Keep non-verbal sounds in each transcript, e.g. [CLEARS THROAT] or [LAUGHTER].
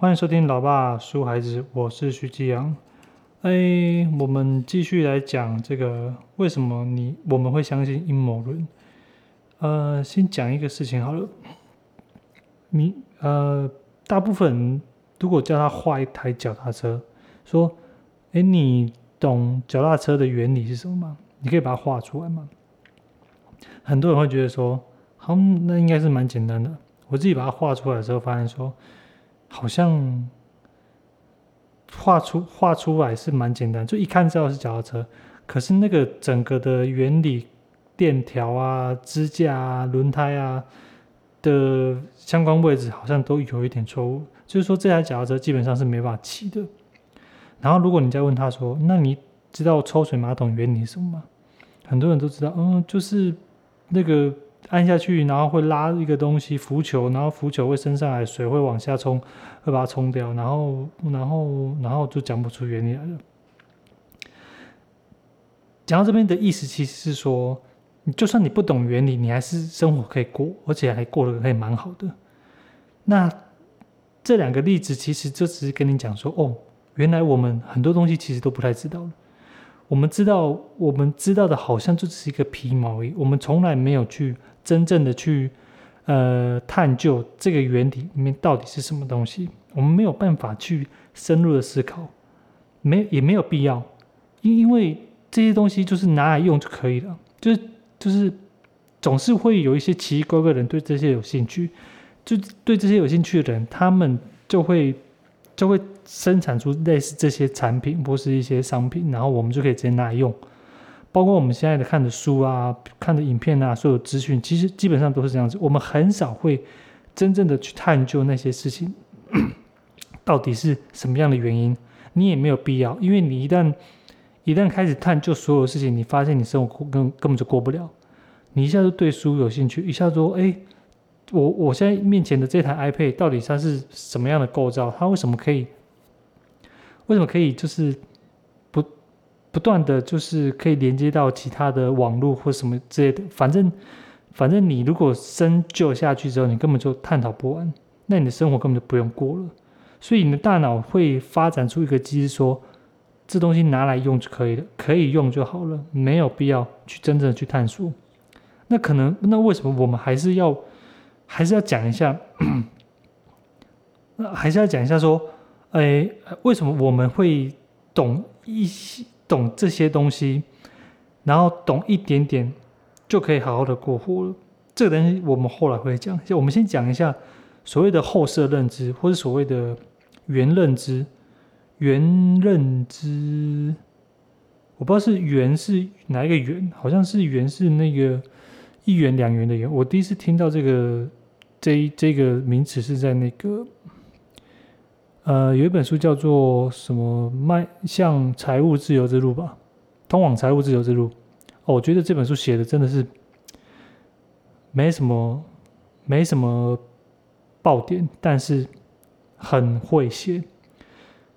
欢迎收听《老爸书孩子》，我是徐继阳。哎，我们继续来讲这个为什么你我们会相信阴谋论。呃，先讲一个事情好了。你呃，大部分人如果叫他画一台脚踏车，说：“哎，你懂脚踏车的原理是什么吗？你可以把它画出来吗？”很多人会觉得说：“好，那应该是蛮简单的。”我自己把它画出来的时候，发现说，好像。画出画出来是蛮简单，就一看知道是脚踏车。可是那个整个的原理、链条啊、支架啊、轮胎啊的相关位置好像都有一点错误，就是说这台脚踏车基本上是没法骑的。然后如果你再问他说：“那你知道抽水马桶原理是什么吗？”很多人都知道，嗯，就是那个。按下去，然后会拉一个东西浮球，然后浮球会升上来，水会往下冲，会把它冲掉，然后，然后，然后就讲不出原理来了。讲到这边的意思，其实是说，你就算你不懂原理，你还是生活可以过，而且还过得可以蛮好的。那这两个例子，其实就只是跟你讲说，哦，原来我们很多东西其实都不太知道。我们知道，我们知道的好像就只是一个皮毛而已，我们从来没有去。真正的去，呃，探究这个原理里面到底是什么东西，我们没有办法去深入的思考，没也没有必要，因因为这些东西就是拿来用就可以了，就是就是总是会有一些奇奇怪怪的人对这些有兴趣，就对这些有兴趣的人，他们就会就会生产出类似这些产品或是一些商品，然后我们就可以直接拿来用。包括我们现在的看的书啊、看的影片啊，所有资讯，其实基本上都是这样子。我们很少会真正的去探究那些事情 [COUGHS] 到底是什么样的原因。你也没有必要，因为你一旦一旦开始探究所有事情，你发现你生活根根本就过不了。你一下子对书有兴趣，一下说：“哎，我我现在面前的这台 iPad 到底它是什么样的构造？它为什么可以？为什么可以？就是。”不断的就是可以连接到其他的网络或什么之类的，反正反正你如果深究下去之后，你根本就探讨不完，那你的生活根本就不用过了。所以你的大脑会发展出一个机制，说这东西拿来用就可以了，可以用就好了，没有必要去真正的去探索。那可能那为什么我们还是要还是要讲一下？那 [CLEARS THROAT] 还是要讲一下说，哎，为什么我们会懂一些？懂这些东西，然后懂一点点，就可以好好的过活了。这个东西我们后来会讲。就我们先讲一下所谓的后设认知，或者所谓的原认知。原认知，我不知道是原是哪一个原，好像是原是那个一元两元的元。我第一次听到这个这这个名词是在那个。呃，有一本书叫做什么《迈向财务自由之路》吧，《通往财务自由之路》。哦，我觉得这本书写的真的是没什么，没什么爆点，但是很会写，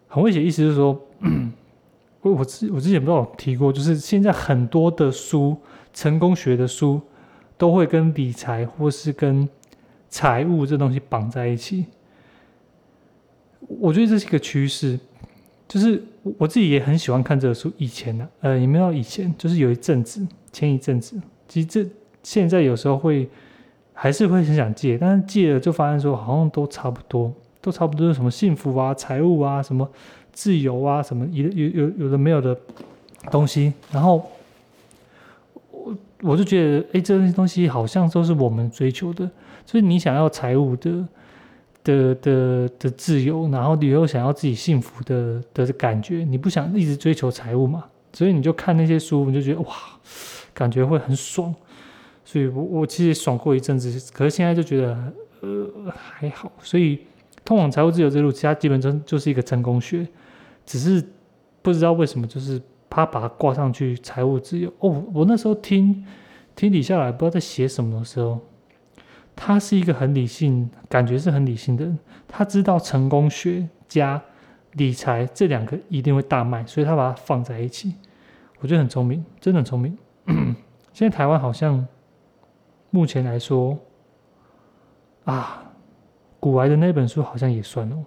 很会写。意思是说，[COUGHS] 我我之我之前不知道提过，就是现在很多的书，成功学的书，都会跟理财或是跟财务这东西绑在一起。我觉得这是一个趋势，就是我自己也很喜欢看这个书。以前呢，呃，也没有以前，就是有一阵子，前一阵子，其实这现在有时候会还是会很想借，但是借了就发现说好像都差不多，都差不多是什么幸福啊、财务啊、什么自由啊、什么有有有有的没有的东西。然后我我就觉得，哎，这些东西好像都是我们追求的，就是你想要财务的。的的的自由，然后你又想要自己幸福的的感觉，你不想一直追求财务嘛？所以你就看那些书，你就觉得哇，感觉会很爽。所以我我其实爽过一阵子，可是现在就觉得呃还好。所以通往财务自由这路，其他基本上就是一个成功学，只是不知道为什么就是他把它挂上去财务自由。哦，我那时候听听底下来，不知道在写什么的时候。他是一个很理性，感觉是很理性的人。他知道成功学加理财这两个一定会大卖，所以他把它放在一起。我觉得很聪明，真的很聪明。[COUGHS] 现在台湾好像目前来说啊，古来的那本书好像也算哦。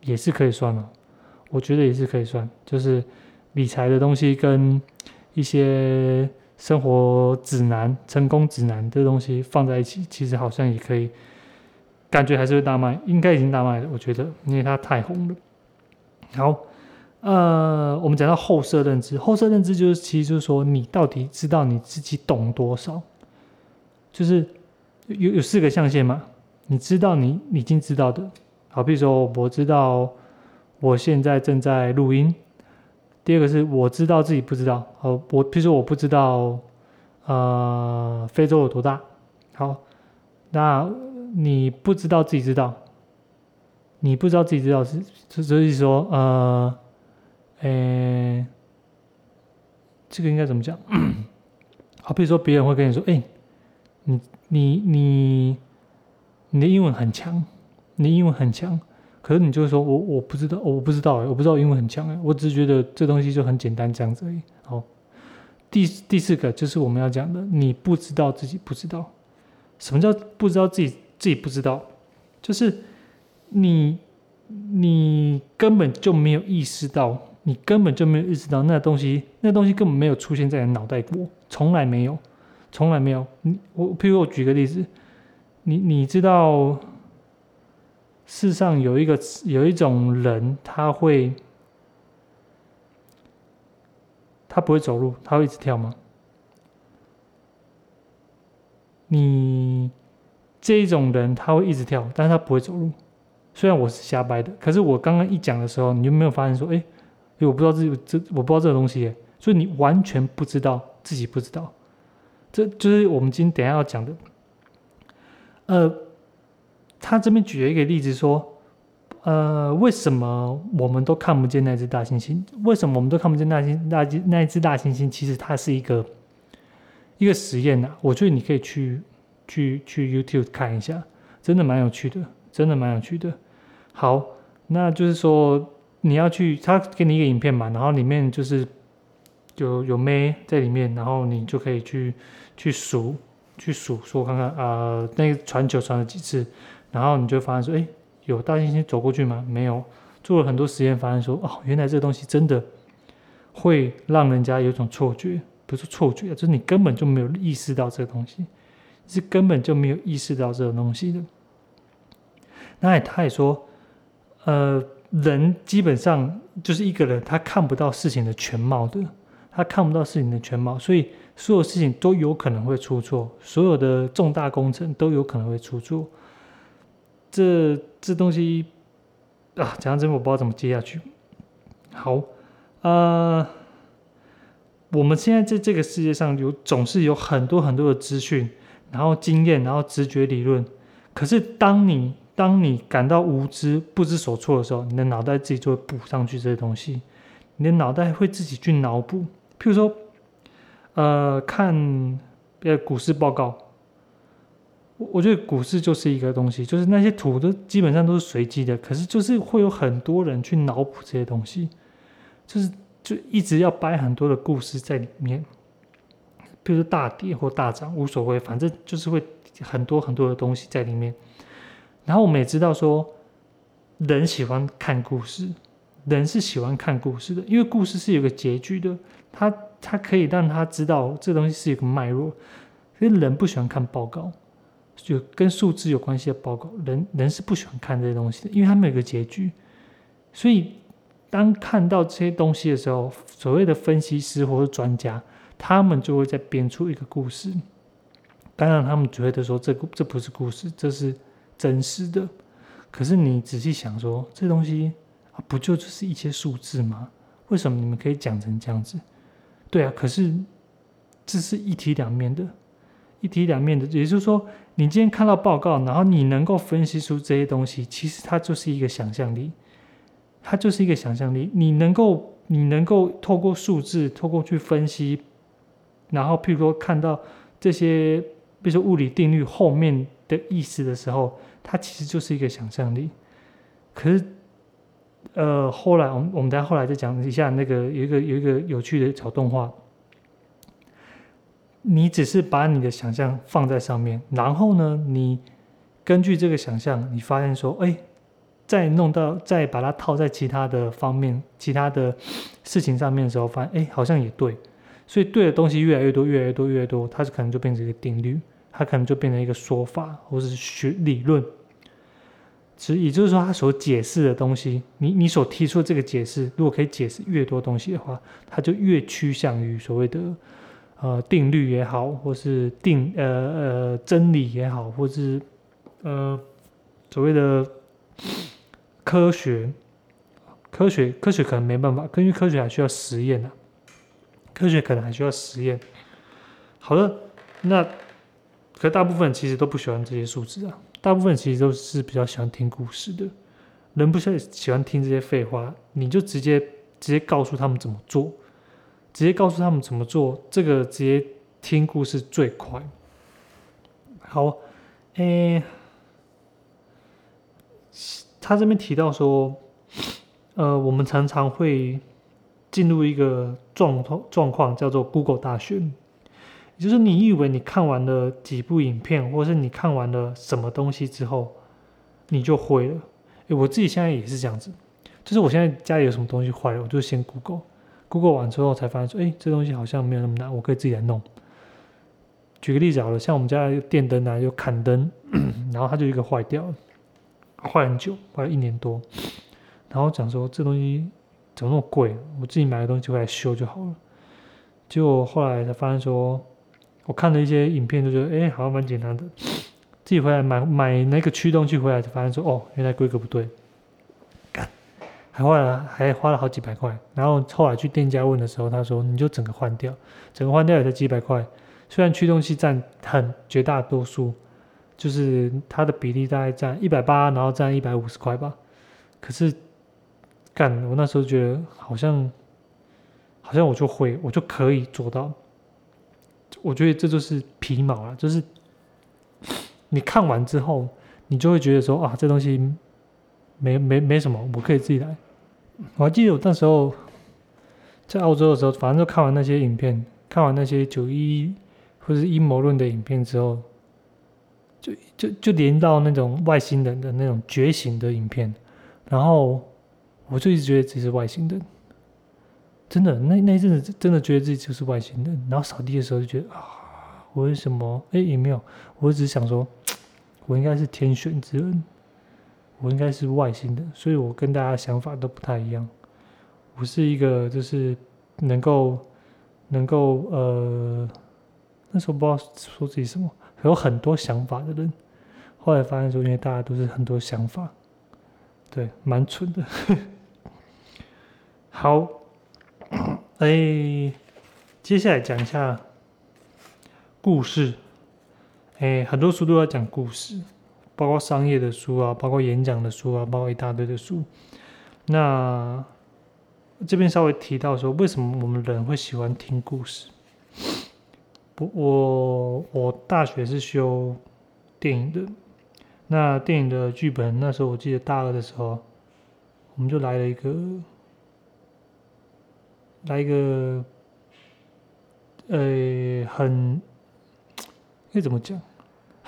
也是可以算哦，我觉得也是可以算，就是理财的东西跟一些生活指南、成功指南这东西放在一起，其实好像也可以，感觉还是会大卖，应该已经大卖了，我觉得，因为它太红了。好，呃，我们讲到后设认知，后设认知就是其实就是说，你到底知道你自己懂多少，就是有有四个象限嘛，你知道你已经知道的。好，比如说我知道我现在正在录音。第二个是我知道自己不知道。好，我比如说我不知道，呃，非洲有多大。好，那你不知道自己知道，你不知道自己知道是，所以说，呃，诶，这个应该怎么讲？好，比如说别人会跟你说，哎，你你你你的英文很强。你的英文很强，可是你就是说我我不知道，我不知道哎，我不知道英文很强哎，我只是觉得这东西就很简单这样子而已。好，第第四个就是我们要讲的，你不知道自己不知道，什么叫不知道自己自己不知道？就是你你根本就没有意识到，你根本就没有意识到那东西，那东西根本没有出现在你脑袋过，从来没有，从来没有。你我譬如我举个例子，你你知道？世上有一个有一种人，他会，他不会走路，他会一直跳吗？你这一种人，他会一直跳，但是他不会走路。虽然我是瞎掰的，可是我刚刚一讲的时候，你就没有发现说，哎，我不知道自己这，我不知道这个东西，所以你完全不知道自己不知道。这就是我们今天等下要讲的，呃。他这边举了一个例子说，呃，为什么我们都看不见那只大猩猩？为什么我们都看不见那猩那只那一只大猩猩？其实它是一个一个实验呐。我觉得你可以去去去 YouTube 看一下，真的蛮有趣的，真的蛮有趣的。好，那就是说你要去，他给你一个影片嘛，然后里面就是有有妹在里面，然后你就可以去去数去数，说看看啊，那个传球传了几次。然后你就发现说，哎，有大猩猩走过去吗？没有。做了很多实验，发现说，哦，原来这个东西真的会让人家有种错觉，不是错觉，就是你根本就没有意识到这个东西，是根本就没有意识到这个东西的。那他也说，呃，人基本上就是一个人，他看不到事情的全貌的，他看不到事情的全貌，所以所有事情都有可能会出错，所有的重大工程都有可能会出错。这这东西啊，讲真我不知道怎么接下去。好，呃，我们现在在这个世界上有总是有很多很多的资讯，然后经验，然后直觉理论。可是当你当你感到无知、不知所措的时候，你的脑袋自己就会补上去这些东西，你的脑袋会自己去脑补。譬如说，呃，看呃股市报告。我我觉得股市就是一个东西，就是那些图都基本上都是随机的，可是就是会有很多人去脑补这些东西，就是就一直要掰很多的故事在里面，比如说大跌或大涨无所谓，反正就是会很多很多的东西在里面。然后我们也知道说，人喜欢看故事，人是喜欢看故事的，因为故事是有个结局的，他他可以让他知道这东西是一个脉络，所以人不喜欢看报告。就跟数字有关系的报告，人人是不喜欢看这些东西的，因为他们有个结局。所以，当看到这些东西的时候，所谓的分析师或者专家，他们就会在编出一个故事。当然，他们觉得说这这不是故事，这是真实的。可是你仔细想说，这东西，不就就是一些数字吗？为什么你们可以讲成这样子？对啊，可是这是一体两面的。一体两面的，也就是说，你今天看到报告，然后你能够分析出这些东西，其实它就是一个想象力，它就是一个想象力。你能够，你能够透过数字，透过去分析，然后譬如说看到这些，比如说物理定律后面的意思的时候，它其实就是一个想象力。可是，呃，后来我们我们再后来再讲一下那个有一个有一个有趣的小动画。你只是把你的想象放在上面，然后呢，你根据这个想象，你发现说，哎，再弄到再把它套在其他的方面、其他的事情上面的时候，发现哎，好像也对。所以对的东西越来越多，越来越多，越多，它是可能就变成一个定律，它可能就变成一个说法，或者是学理论。其实也就是说，它所解释的东西，你你所提出的这个解释，如果可以解释越多东西的话，它就越趋向于所谓的呃定律也好，或是定呃呃真理也好，或是呃所谓的科学。科学科学可能没办法，根据科学还需要实验呢。科学可能还需要实验。好的，那可大部分其实都不喜欢这些数字啊，大部分其实都是比较喜欢听故事的。人不喜喜欢听这些废话，你就直接直接告诉他们怎么做，直接告诉他们怎么做，这个直接听故事最快。好，诶，他这边提到说，呃，我们常常会。进入一个状况状况叫做 Google 大选，就是你以为你看完了几部影片，或是你看完了什么东西之后，你就会了。诶，我自己现在也是这样子，就是我现在家里有什么东西坏了，我就先 Google google 完之后才发现说，哎，这东西好像没有那么难，我可以自己来弄。举个例子好了，像我们家电灯啊，有砍灯，[CLEARS THROAT] 然后它就一个坏掉了，坏很久，坏了一年多，然后讲说这东西。怎么那么贵？我自己买个东西回来修就好了。结果后来才发现说，我看了一些影片，就觉得哎，好像蛮简单的。自己回来买买那个驱动器回来，才发现说哦，原来规格不对，还花了还花了好几百块。然后后来去店家问的时候，他说你就整个换掉，整个换掉也才几百块。虽然驱动器占很绝大多数，就是它的比例大概占一百八，然后占一百五十块吧，可是。干，我那时候觉得好像，好像我就会，我就可以做到。我觉得这就是皮毛了，就是你看完之后，你就会觉得说啊，这东西没没没什么，我可以自己来。我还记得我那时候在澳洲的时候，反正就看完那些影片，看完那些九一或者是阴谋论的影片之后，就就就连到那种外星人的那种觉醒的影片，然后。我就一直觉得自己是外星人，真的，那那一阵子真的觉得自己就是外星人。然后扫地的时候就觉得啊，我为什么？哎，也没有，我只是想说，我应该是天选之人，我应该是外星的，所以我跟大家想法都不太一样。我是一个就是能够能够呃，那时候不知道说自己什么，有很多想法的人。后来发现说，因为大家都是很多想法，对，蛮蠢的。好，哎，接下来讲一下故事。哎，很多书都要讲故事，包括商业的书啊，包括演讲的书啊，包括一大堆的书。那这边稍微提到说，为什么我们人会喜欢听故事？不，我我大学是修电影的，那电影的剧本，那时候我记得大二的时候，我们就来了一个。来一个，呃，很，该怎么讲？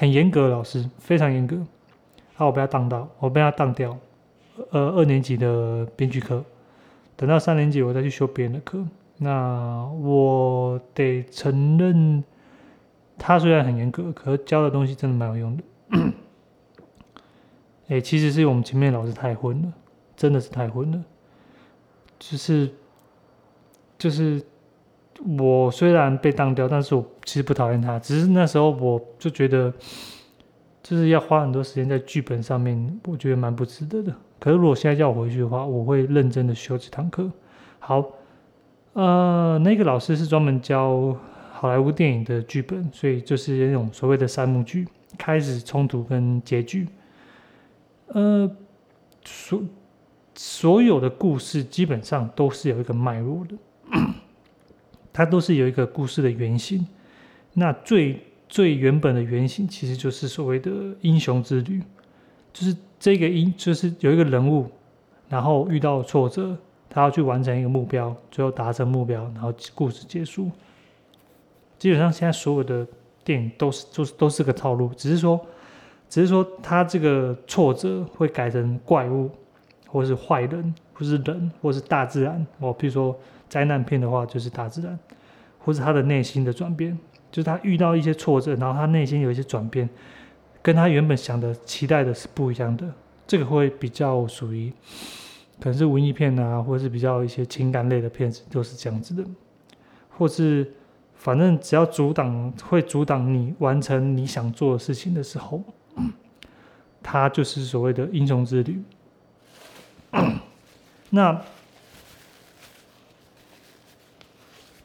很严格的老师，非常严格。好，我被他当到，我被他当掉。呃，二年级的编剧课，等到三年级我再去修别人的课。那我得承认，他虽然很严格，可是教的东西真的蛮有用的。哎，其实是我们前面老师太混了，真的是太混了，就是。就是我虽然被当掉，但是我其实不讨厌他，只是那时候我就觉得，就是要花很多时间在剧本上面，我觉得蛮不值得的。可是如果现在叫我回去的话，我会认真的修这堂课。好，呃，那个老师是专门教好莱坞电影的剧本，所以就是那种所谓的三幕剧：开始、冲突跟结局。呃，所所有的故事基本上都是有一个脉络的。它都是有一个故事的原型，那最最原本的原型其实就是所谓的英雄之旅，就是这个英就是有一个人物，然后遇到挫折，他要去完成一个目标，最后达成目标，然后故事结束。基本上现在所有的电影都是都是都是个套路，只是说只是说他这个挫折会改成怪物，或是坏人，或是人，或是大自然。哦，比如说灾难片的话，就是大自然，或是他的内心的转变，就是他遇到一些挫折，然后他内心有一些转变，跟他原本想的、期待的是不一样的。这个会比较属于，可能是文艺片啊，或是比较一些情感类的片子，都是这样子的，或是反正只要阻挡会阻挡你完成你想做的事情的时候，[CLEARS THROAT] 它就是所谓的英雄之旅。那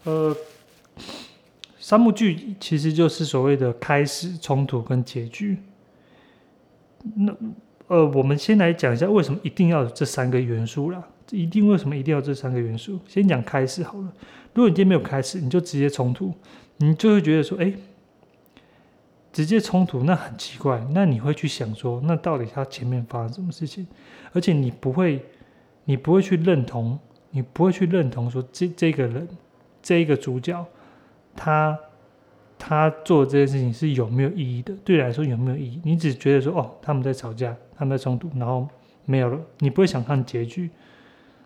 呃，三幕剧其实就是所谓的开始、冲突跟结局。那呃，我们先来讲一下为什么一定要有这三个元素啦。一定为什么一定要这三个元素？先讲开始好了。如果你今天没有开始，你就直接冲突，你就会觉得说，哎，直接冲突那很奇怪。那你会去想说，那到底他前面发生什么事情？而且你不会，你不会去认同，你不会去认同说这这个人，这一个主角，他。他做这件事情是有没有意义的？对你来说有没有意义？你只觉得说哦，他们在吵架，他们在冲突，然后没有了，你不会想看结局，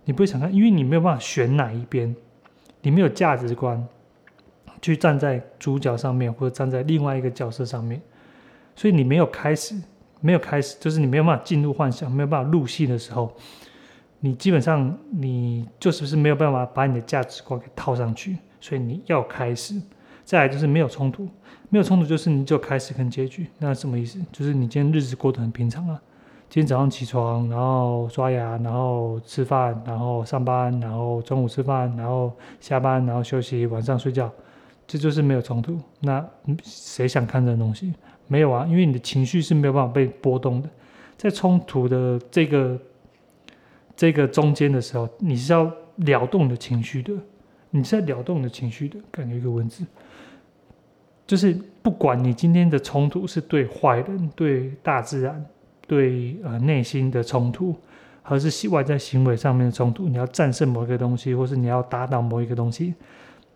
你不会想看，因为你没有办法选哪一边，你没有价值观去站在主角上面，或者站在另外一个角色上面，所以你没有开始，没有开始，就是你没有办法进入幻想，没有办法入戏的时候，你基本上你就是不是没有办法把你的价值观给套上去，所以你要开始。再来就是没有冲突，没有冲突就是你就开始跟结局，那什么意思？就是你今天日子过得很平常啊，今天早上起床，然后刷牙，然后吃饭，然后上班，然后中午吃饭，然后下班，然后休息，晚上睡觉，这就是没有冲突。那谁想看这东西？没有啊，因为你的情绪是没有办法被波动的，在冲突的这个这个中间的时候，你是要撩动的情绪的，你是在撩动的情绪的，感觉一个文字。就是不管你今天的冲突是对坏人、对大自然、对呃内心的冲突，还是外在行为上面的冲突，你要战胜某一个东西，或是你要打倒某一个东西，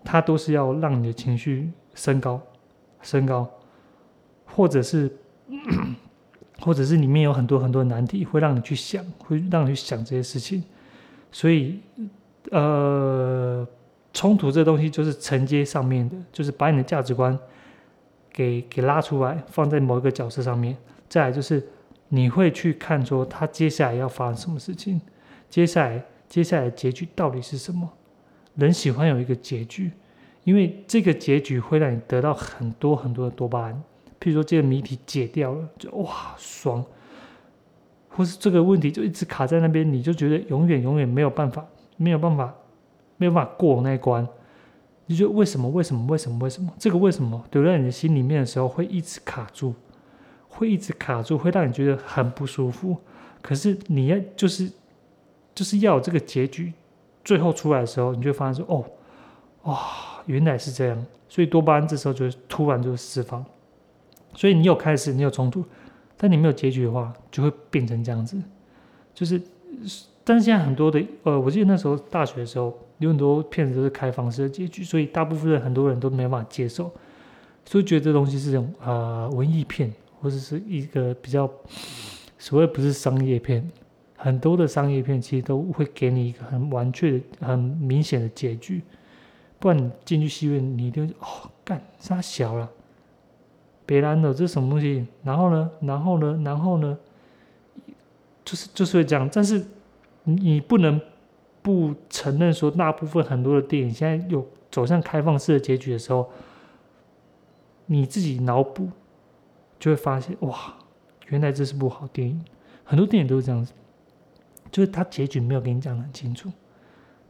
它都是要让你的情绪升高、升高，或者是或者是里面有很多很多难题，会让你去想，会让你去想这些事情。所以，呃，冲突这东西就是承接上面的，就是把你的价值观。给给拉出来，放在某一个角色上面。再来就是，你会去看说他接下来要发生什么事情，接下来接下来结局到底是什么？人喜欢有一个结局，因为这个结局会让你得到很多很多的多巴胺。譬如说这个谜题解掉了，就哇爽；或是这个问题就一直卡在那边，你就觉得永远永远没有办法，没有办法，没有办法过那一关。你就为什么？为什么？为什么？为什么？这个为什么留在你的心里面的时候，会一直卡住，会一直卡住，会让你觉得很不舒服。可是你要就是就是要有这个结局，最后出来的时候，你就发现说：“哦，哇，原来是这样。”所以多巴胺这时候就突然就释放。所以你有开始，你有冲突，但你没有结局的话，就会变成这样子。就是，但是现在很多的呃，我记得那时候大学的时候。有很多片子都是开放式的结局，所以大部分人很多人都没办法接受，所以觉得这东西是种啊文艺片，或者是一个比较所谓不是商业片。很多的商业片其实都会给你一个很完确、很明显的结局，不然你进去戏院，你一定哦干啥小了，别拦的，这是什么东西？然后呢？然后呢？然后呢？就是就是会这样，但是你不能。不承认说，大部分很多的电影现在有走向开放式的结局的时候，你自己脑补就会发现，哇，原来这是部好电影。很多电影都是这样子，就是它结局没有给你讲的很清楚，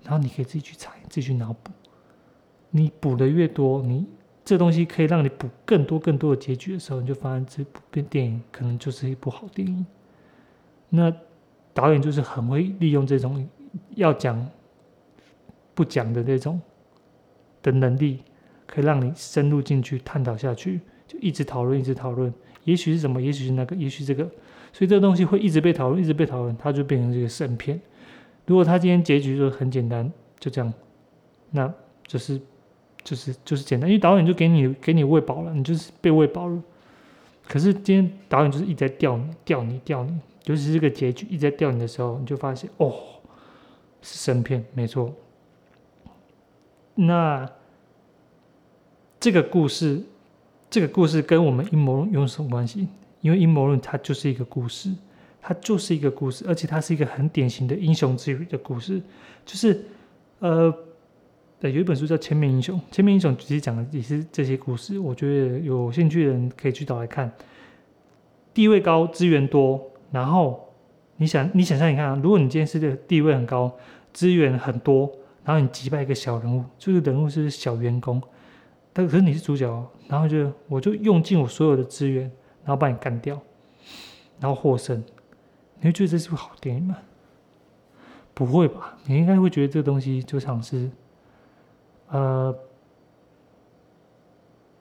然后你可以自己去猜，自己去脑补。你补的越多，你这东西可以让你补更多更多的结局的时候，你就发现这部电影可能就是一部好电影。那导演就是很会利用这种。要讲不讲的那种的能力，可以让你深入进去探讨下去，就一直讨论，一直讨论。也许是什么，也许是那个，也许这个，所以这个东西会一直被讨论，一直被讨论，它就变成这个神片。如果他今天结局就很简单，就这样，那就是就是就是简单，因为导演就给你给你喂饱了，你就是被喂饱了。可是今天导演就是一直在吊你、吊你、吊你，尤其是这个结局一直在吊你的时候，你就发现哦，是神片，没错。那这个故事，这个故事跟我们阴谋论有什么关系？因为阴谋论它就是一个故事，它就是一个故事，而且它是一个很典型的英雄之旅的故事，就是呃。对，有一本书叫《千面英雄》，《千面英雄》其实讲的也是这些故事。我觉得有兴趣的人可以去找来看。地位高，资源多，然后你想，你想象，你看，如果你今天是个地位很高，资源很多，然后你击败一个小人物，这个人物是小员工，但可是你是主角，然后就我就用尽我所有的资源，然后把你干掉，然后获胜，你会觉得这是部好电影吗？不会吧？你应该会觉得这个东西就像是。呃，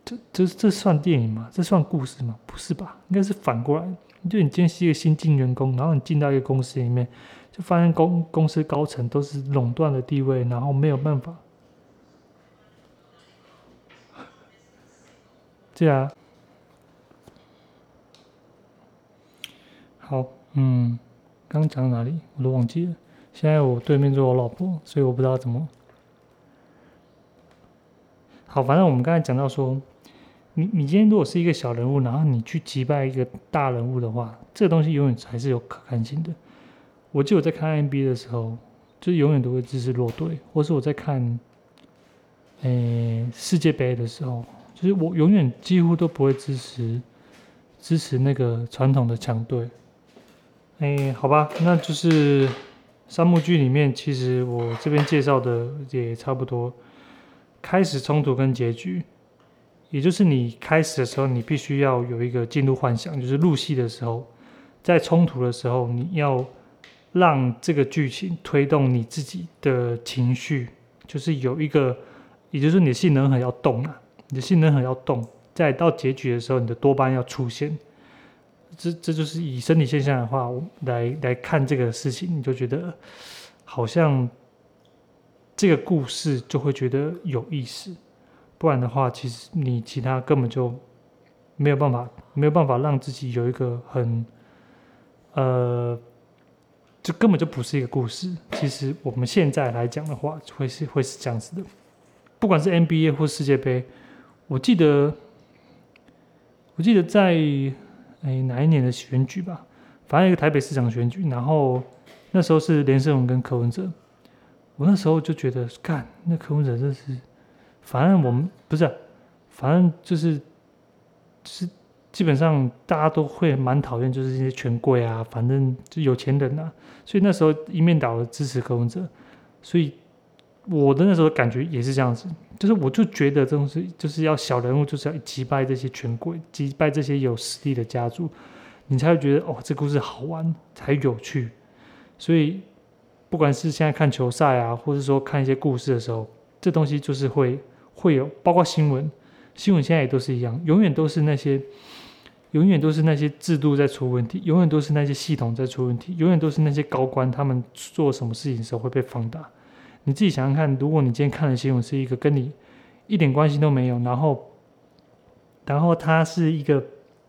这这这算电影吗？这算故事吗？不是吧？应该是反过来。就你今天是一个新进员工，然后你进到一个公司里面，就发现公公司高层都是垄断的地位，然后没有办法。对啊。好，嗯，刚讲到哪里我都忘记了。现在我对面坐我老婆，所以我不知道怎么。好，反正我们刚才讲到说，你你今天如果是一个小人物，然后你去击败一个大人物的话，这个东西永远还是有可看性的。我记得我在看 NBA 的时候，就是永远都会支持弱队，或是我在看，诶世界杯的时候，就是我永远几乎都不会支持支持那个传统的强队。诶，好吧，那就是三幕剧里面，其实我这边介绍的也差不多。开始冲突跟结局，也就是你开始的时候，你必须要有一个进入幻想，就是入戏的时候，在冲突的时候，你要让这个剧情推动你自己的情绪，就是有一个，也就是你的性能很要动啊，你的性能很要动，在到结局的时候，你的多巴胺要出现，这这就是以生理现象的话来来看这个事情，你就觉得好像。这个故事就会觉得有意思，不然的话，其实你其他根本就没有办法，没有办法让自己有一个很，呃，这根本就不是一个故事。其实我们现在来讲的话，会是会是这样子的。不管是 NBA 或世界杯，我记得，我记得在哎哪一年的选举吧，反正一个台北市长选举，然后那时候是连胜文跟柯文哲。我那时候就觉得，干那柯文哲真是，反正我们不是，反正就是是基本上大家都会蛮讨厌，就是这些权贵啊，反正就有钱人呐。所以那时候一面倒的支持柯文哲。所以我的那时候感觉也是这样子，就是我就觉得这种是就是要小人物就是要击败这些权贵，击败这些有实力的家族，你才会觉得哦，这故事好玩才有趣。所以。不管是现在看球赛啊，或者说看一些故事的时候，这东西就是会会有，包括新闻，新闻现在也都是一样，永远都是那些，永远都是那些制度在出问题，永远都是那些系统在出问题，永远都是那些高官他们做什么事情的时候会被放大。你自己想想看，如果你今天看的新闻是一个跟你一点关系都没有，然后，然后他是一个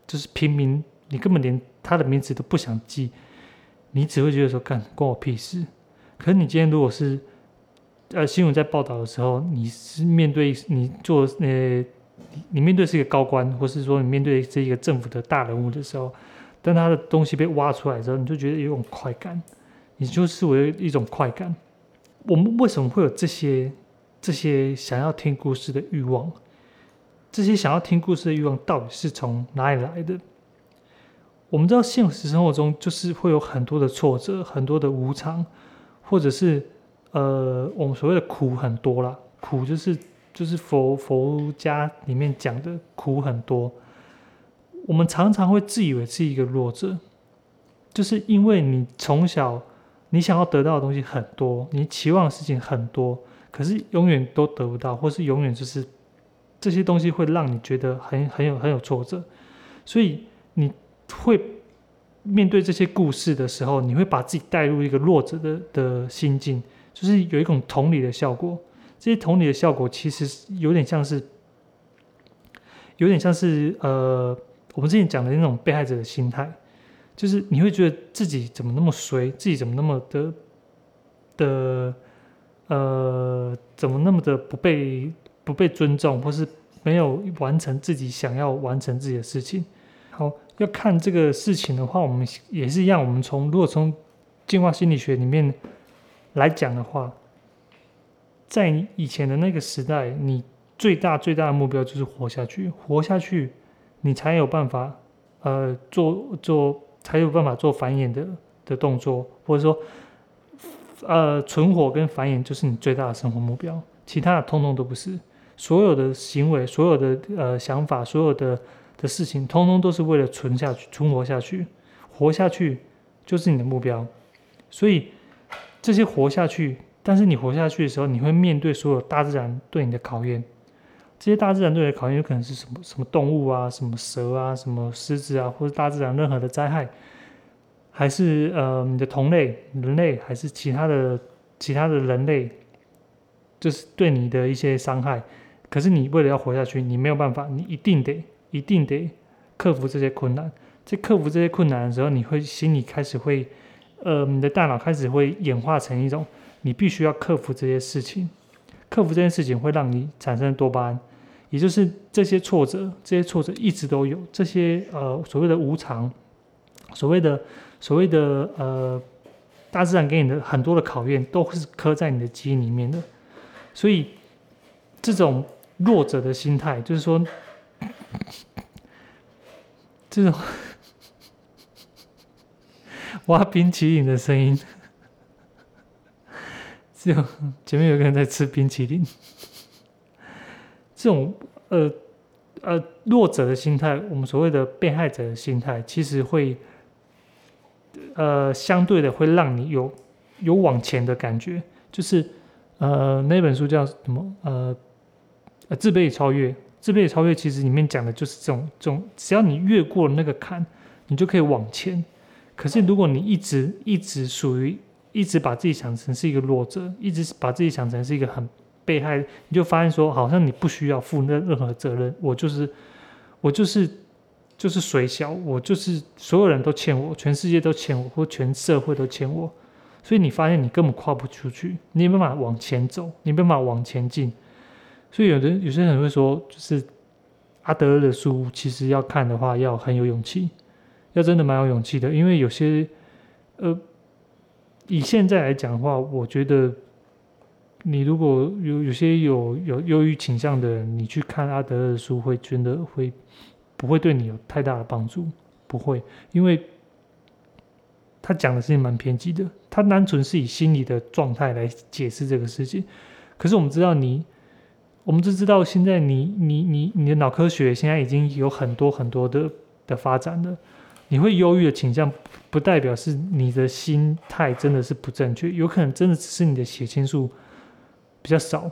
就是平民，你根本连他的名字都不想记，你只会觉得说干关我屁事。可是你今天如果是，呃，新闻在报道的时候，你是面对你做呃，你面对是一个高官，或是说你面对这一个政府的大人物的时候，当他的东西被挖出来之后，你就觉得有种快感，你就视为一种快感。我们为什么会有这些这些想要听故事的欲望？这些想要听故事的欲望到底是从哪里来的？我们知道现实生活中就是会有很多的挫折，很多的无常。或者是，呃，我们所谓的苦很多啦，苦就是就是佛佛家里面讲的苦很多。我们常常会自以为是一个弱者，就是因为你从小你想要得到的东西很多，你期望的事情很多，可是永远都得不到，或是永远就是这些东西会让你觉得很很有很有挫折，所以你会。面对这些故事的时候，你会把自己带入一个弱者的的心境，就是有一种同理的效果。这些同理的效果其实有点像是，有点像是呃，我们之前讲的那种被害者的心态，就是你会觉得自己怎么那么衰，自己怎么那么的的呃，怎么那么的不被不被尊重，或是没有完成自己想要完成自己的事情。好，要看这个事情的话，我们也是一样。我们从如果从进化心理学里面来讲的话，在以前的那个时代，你最大最大的目标就是活下去，活下去，你才有办法，呃，做做才有办法做繁衍的的动作，或者说，呃，存活跟繁衍就是你最大的生活目标，其他的通通都不是。所有的行为，所有的呃想法，所有的的事情，通通都是为了存下去、存活下去，活下去就是你的目标。所以这些活下去，但是你活下去的时候，你会面对所有大自然对你的考验。这些大自然对你的考验，有可能是什么什么动物啊，什么蛇啊，什么狮子啊，或者大自然任何的灾害，还是呃你的同类人类，还是其他的其他的人类，就是对你的一些伤害。可是你为了要活下去，你没有办法，你一定得一定得克服这些困难。在克服这些困难的时候，你会心里开始会。呃，你的大脑开始会演化成一种，你必须要克服这些事情，克服这件事情会让你产生多巴胺，也就是这些挫折，这些挫折一直都有，这些呃所谓的无常，所谓的所谓的呃大自然给你的很多的考验，都是刻在你的基因里面的，所以这种弱者的心态，就是说这种。[LAUGHS] 挖冰淇淋的声音，[LAUGHS] 只有前面有个人在吃冰淇淋。这种呃呃弱者的心态，我们所谓的被害者的心态，其实会呃相对的会让你有有往前的感觉。就是呃那本书叫什么？呃呃自卑与超越。自卑与超越其实里面讲的就是这种这种，只要你越过了那个坎，你就可以往前。可是，如果你一直一直属于一直把自己想成是一个弱者，一直把自己想成是一个很被害，你就发现说，好像你不需要负任任何责任，我就是我就是就是水小，我就是所有人都欠我，全世界都欠我，或全社会都欠我，所以你发现你根本跨不出去，你没办法往前走，你没办法往前进。所以有的有些人会说，就是阿德勒的书，其实要看的话，要很有勇气。要真的蛮有勇气的，因为有些，呃，以现在来讲的话，我觉得你如果有有些有有忧郁倾向的人，你去看阿德勒的书，会觉得会不会对你有太大的帮助？不会，因为他讲的事情蛮偏激的，他单纯是以心理的状态来解释这个事情。可是我们知道，你我们就知道，现在你你你你的脑科学现在已经有很多很多的的发展了。你会忧郁的倾向，不代表是你的心态真的是不正确，有可能真的只是你的血清素比较少，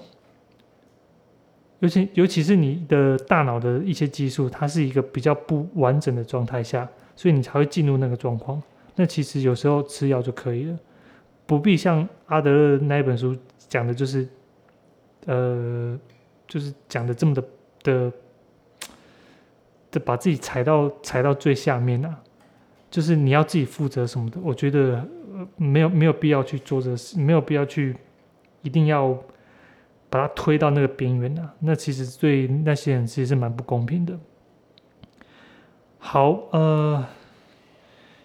尤其尤其是你的大脑的一些激素，它是一个比较不完整的状态下，所以你才会进入那个状况。那其实有时候吃药就可以了，不必像阿德勒那一本书讲的，就是呃，就是讲的这么的的。把自己踩到踩到最下面啊，就是你要自己负责什么的，我觉得没有没有必要去做这事，没有必要去一定要把它推到那个边缘啊，那其实对那些人其实是蛮不公平的。好，呃，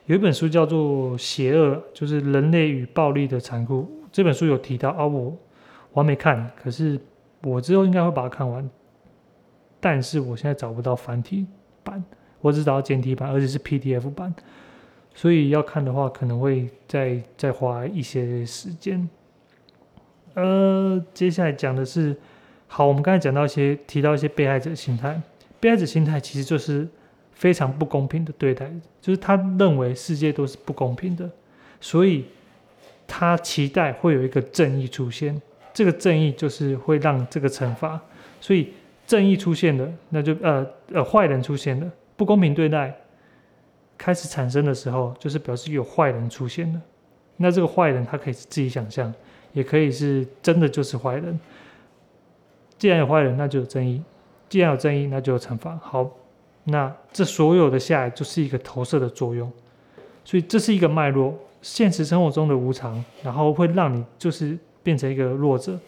有一本书叫做《邪恶》，就是人类与暴力的残酷。这本书有提到啊，我我还没看，可是我之后应该会把它看完，但是我现在找不到繁体。版，我只找到简体版，而且是 PDF 版，所以要看的话，可能会再再花一些时间。呃，接下来讲的是，好，我们刚才讲到一些，提到一些被害者心态，被害者心态其实就是非常不公平的对待，就是他认为世界都是不公平的，所以他期待会有一个正义出现，这个正义就是会让这个惩罚，所以。正义出现了，那就呃呃坏人出现了，不公平对待开始产生的时候，就是表示有坏人出现了。那这个坏人他可以是自己想象，也可以是真的就是坏人。既然有坏人，那就有正义；既然有正义，那就有惩罚。好，那这所有的下来就是一个投射的作用，所以这是一个脉络。现实生活中的无常，然后会让你就是变成一个弱者，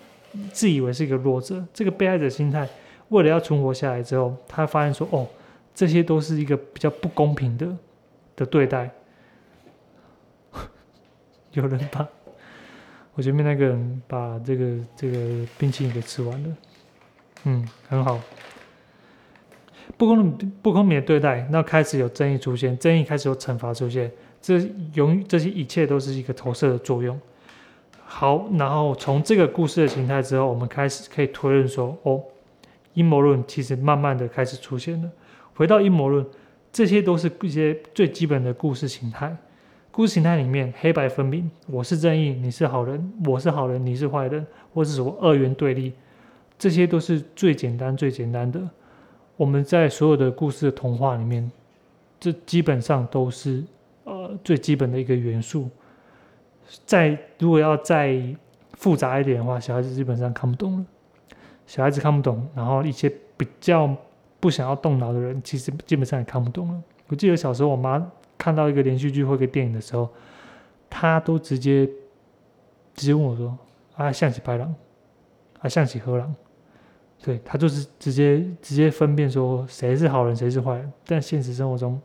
自以为是一个弱者。这个被害者心态，为了要存活下来之后，他发现说：“哦，这些都是一个比较不公平的的对待。[LAUGHS] ”有人把我前面那个人把这个这个冰淇淋给吃完了，嗯，很好。不公不公平的对待，那开始有争议出现，争议开始有惩罚出现。这永这些一切都是一个投射的作用。好，然后从这个故事的形态之后，我们开始可以推论说，哦，阴谋论其实慢慢的开始出现了。回到阴谋论，这些都是一些最基本的故事形态。故事形态里面黑白分明，我是正义，你是好人，我是好人，你是坏人，或是什么二元对立，这些都是最简单最简单的。我们在所有的故事的童话里面，这基本上都是。呃，最基本的一个元素，在如果要再复杂一点的话，小孩子基本上看不懂了。小孩子看不懂，然后一些比较不想要动脑的人，其实基本上也看不懂了。我记得小时候，我妈看到一个连续剧或一个电影的时候，她都直接直接问我说：“啊，象棋白狼，啊，象棋黑狼。”对她就是直接直接分辨说谁是好人，谁是坏人。但现实生活中，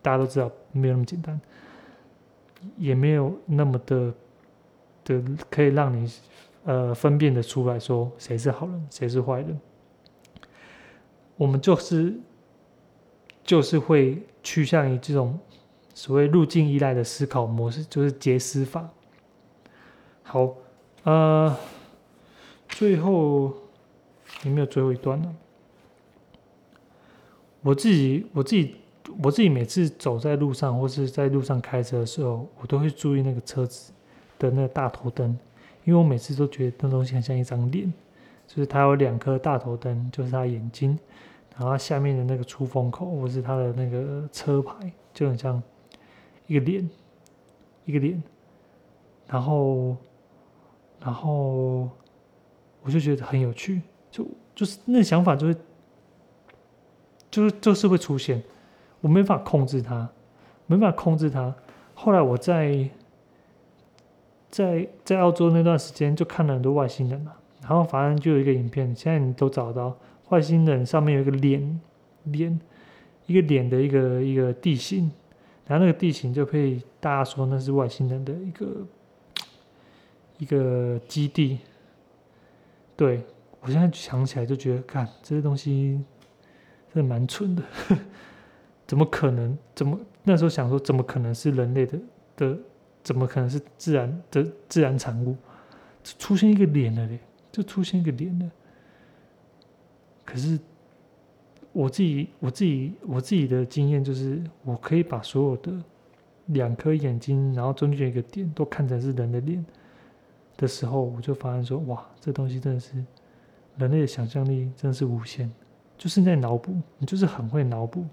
大家都知道。没有那么简单，也没有那么的的可以让你呃分辨的出来说谁是好人，谁是坏人。我们就是就是会趋向于这种所谓路径依赖的思考模式，就是解思法。好，呃，最后有没有最后一段呢？我自己我自己。我自己每次走在路上或是在路上开车的时候，我都会注意那个车子的那个大头灯，因为我每次都觉得那东西很像一张脸，就是它有两颗大头灯，就是它眼睛，然后下面的那个出风口或是它的那个车牌，就很像一个脸，一个脸，然后，然后我就觉得很有趣，就就是那想法就会，就是就是会出现。我没法控制它，没法控制它。后来我在在在澳洲那段时间，就看了很多外星人嘛。然后反正就有一个影片，现在你都找到外星人上面有一个脸脸，一个脸的一个一个地形，然后那个地形就可以大家说那是外星人的一个一个基地。对我现在想起来就觉得，看这些东西真的蛮蠢的。怎么可能？怎么那时候想说，怎么可能是人类的的？怎么可能是自然的自然产物？出现一个脸了嘞，就出现一个脸了。可是我自己，我自己，我自己的经验就是，我可以把所有的两颗眼睛，然后中间一个点，都看成是人的脸的时候，我就发现说，哇，这东西真的是人类的想象力真的是无限，就是在脑补，你就是很会脑补。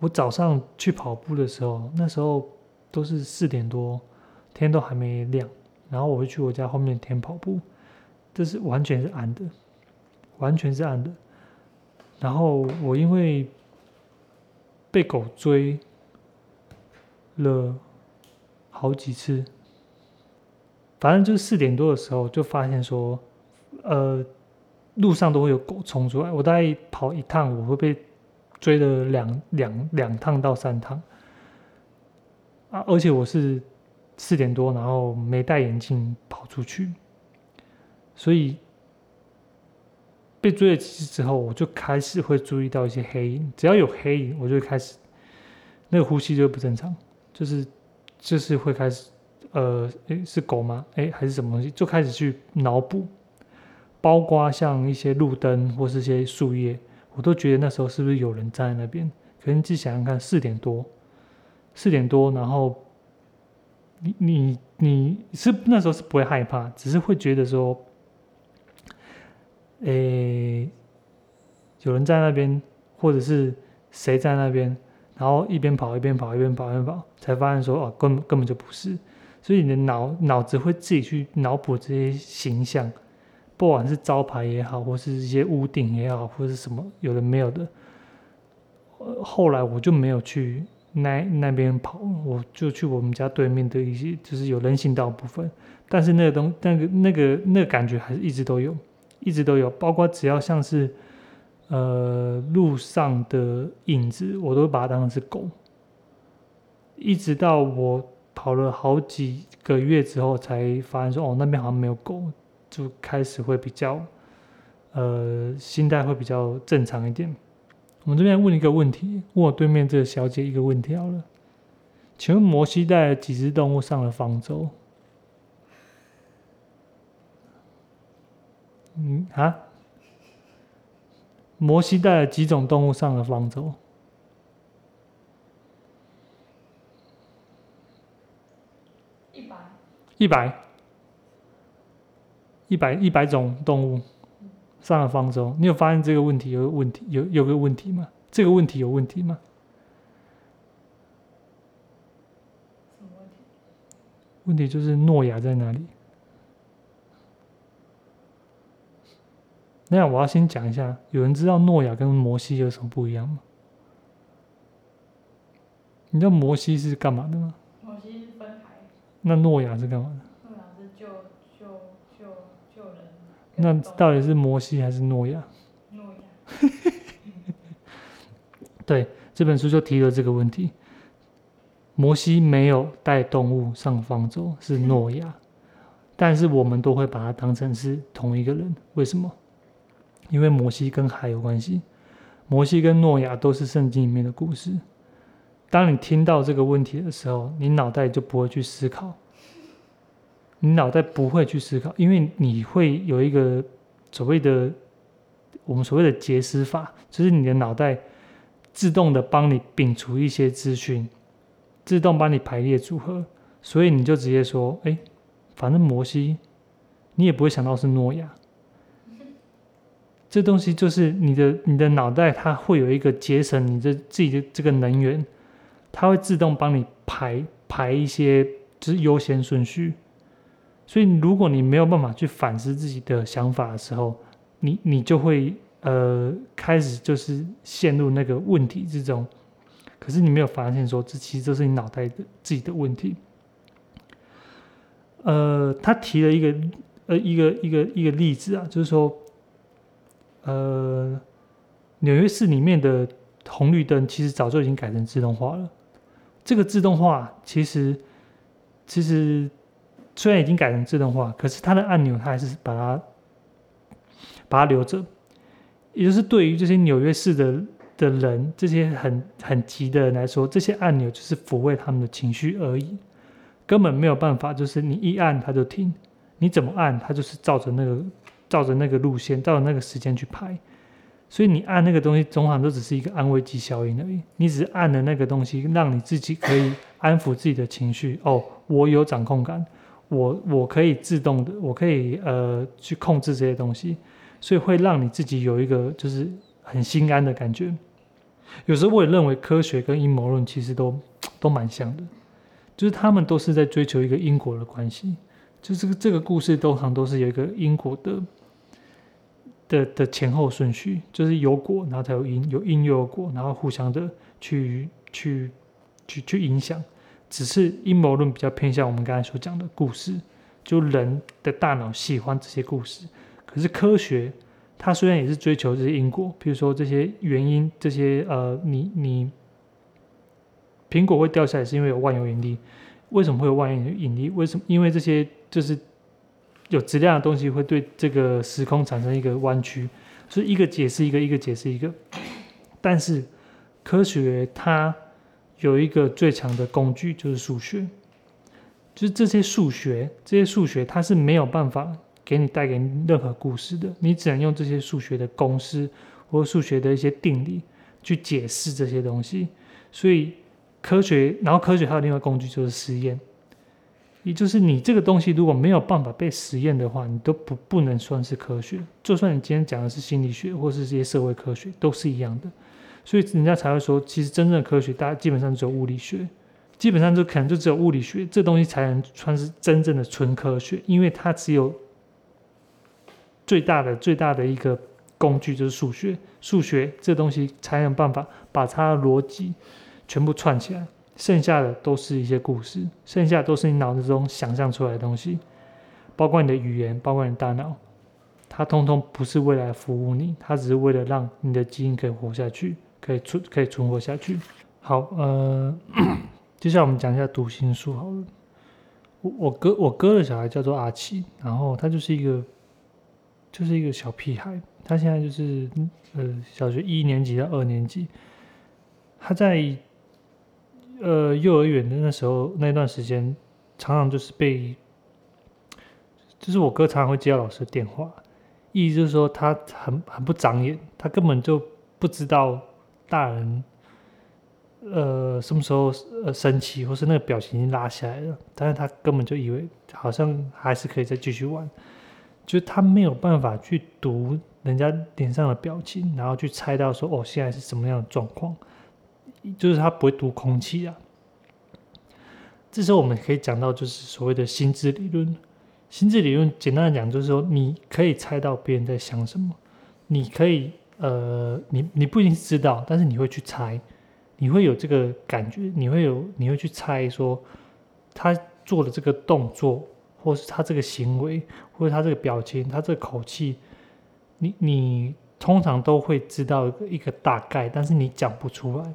我早上去跑步的时候，那时候都是四点多，天都还没亮，然后我会去我家后面田跑步，这是完全是暗的，完全是暗的。然后我因为被狗追了好几次，反正就是四点多的时候就发现说，呃，路上都会有狗冲出来，我大概跑一趟我会被。追了两两两趟到三趟啊！而且我是四点多，然后没戴眼镜跑出去，所以被追了几次之后，我就开始会注意到一些黑影。只要有黑影，我就开始那个呼吸就不正常，就是就是会开始呃，诶，是狗吗？诶，还是什么东西？就开始去脑补，包括像一些路灯或是一些树叶。我都觉得那时候是不是有人站在那边？可能自己想想看，四点多，四点多，然后你你你是那时候是不会害怕，只是会觉得说，诶，有人在那边，或者是谁在那边，然后一边跑一边跑一边跑一边跑，才发现说哦，根根本就不是，所以你的脑脑子会自己去脑补这些形象。不管是招牌也好，或是一些屋顶也好，或是什么有的没有的，后来我就没有去那那边跑，我就去我们家对面的一些就是有人行道部分，但是那个东那个那个那个感觉还是一直都有，一直都有，包括只要像是呃路上的影子，我都把它当成是狗，一直到我跑了好几个月之后，才发现说哦那边好像没有狗，就开始会比较。呃，心态会比较正常一点。我们这边问一个问题，问我对面这个小姐一个问题好了，请问摩西带了几只动物上了方舟？嗯啊？摩西带了几种动物上了方舟？一百。一百。一百一百种动物。上了方舟，你有发现这个问题有问题有有个问题吗？这个问题有问题吗？什么问题？问题就是诺亚在哪里？那我要先讲一下，有人知道诺亚跟摩西有什么不一样吗？你知道摩西是干嘛的吗？摩西是分海。那诺亚是干嘛的？那到底是摩西还是诺亚？诺亚。[LAUGHS] 对，这本书就提了这个问题。摩西没有带动物上方舟，是诺亚。但是我们都会把它当成是同一个人，为什么？因为摩西跟海有关系，摩西跟诺亚都是圣经里面的故事。当你听到这个问题的时候，你脑袋就不会去思考。你脑袋不会去思考，因为你会有一个所谓的我们所谓的结思法，就是你的脑袋自动的帮你摒除一些资讯，自动帮你排列组合，所以你就直接说，哎，反正摩西，你也不会想到是诺亚。这东西就是你的你的脑袋，它会有一个节省你的自己的这个能源，它会自动帮你排排一些就是优先顺序。所以，如果你没有办法去反思自己的想法的时候，你你就会呃开始就是陷入那个问题之中。可是你没有发现说，这其实都是你脑袋的自己的问题。呃，他提了一个呃一个一个一个例子啊，就是说，呃，纽约市里面的红绿灯其实早就已经改成自动化了。这个自动化其实其实。虽然已经改成自动化，可是它的按钮它还是把它把它留着，也就是对于这些纽约市的的人，这些很很急的人来说，这些按钮就是抚慰他们的情绪而已，根本没有办法，就是你一按它就停，你怎么按它就是照着那个照着那个路线，照着那个时间去排，所以你按那个东西，总好都只是一个安慰剂效应而已，你只是按了那个东西，让你自己可以安抚自己的情绪，哦，我有掌控感。我我可以自动的，我可以呃去控制这些东西，所以会让你自己有一个就是很心安的感觉。有时候我也认为科学跟阴谋论其实都都蛮像的，就是他们都是在追求一个因果的关系，就这个这个故事通常都是有一个因果的的的前后顺序，就是有果然后才有因，有因又有果，然后互相的去去去去影响。只是阴谋论比较偏向我们刚才所讲的故事，就人的大脑喜欢这些故事。可是科学，它虽然也是追求这些因果，比如说这些原因，这些呃，你你苹果会掉下来是因为有万有引力，为什么会有万有引力？为什么？因为这些就是有质量的东西会对这个时空产生一个弯曲，所以一个解释一个，一个解释一个。但是科学它。有一个最强的工具就是数学，就是这些数学，这些数学它是没有办法给你带给任何故事的，你只能用这些数学的公式或数学的一些定理去解释这些东西。所以科学，然后科学还有另外工具就是实验，也就是你这个东西如果没有办法被实验的话，你都不不能算是科学。就算你今天讲的是心理学或是这些社会科学，都是一样的。所以人家才会说，其实真正的科学，大家基本上只有物理学，基本上就可能就只有物理学这东西才能算是真正的纯科学，因为它只有最大的最大的一个工具就是数学，数学这东西才有办法把它的逻辑全部串起来，剩下的都是一些故事，剩下的都是你脑子中想象出来的东西，包括你的语言，包括你的大脑，它通通不是为了服务你，它只是为了让你的基因可以活下去，可以存可以存活下去。好，呃，[CLEARS THROAT] 接下来我们讲一下读心术好了。我我哥我哥的小孩叫做阿奇，然后他就是一个就是一个小屁孩，他现在就是呃小学一年级到二年级，他在呃幼儿园的那时候那段时间，常常就是被，就是我哥常常会接到老师的电话，意思就是说他很很不长眼，他根本就不知道大人。呃，什么时候呃生气，或是那个表情已经拉下来了，但是他根本就以为好像还是可以再继续玩，就是他没有办法去读人家脸上的表情，然后去猜到说哦现在是什么样的状况，就是他不会读空气啊。这时候我们可以讲到就是所谓的心智理论，心智理论简单的讲就是说你可以猜到别人在想什么，你可以呃你你不一定知道，但是你会去猜。你会有这个感觉，你会有，你会去猜说，他做的这个动作，或是他这个行为，或者他这个表情，他这个口气，你你通常都会知道一个大概，但是你讲不出来。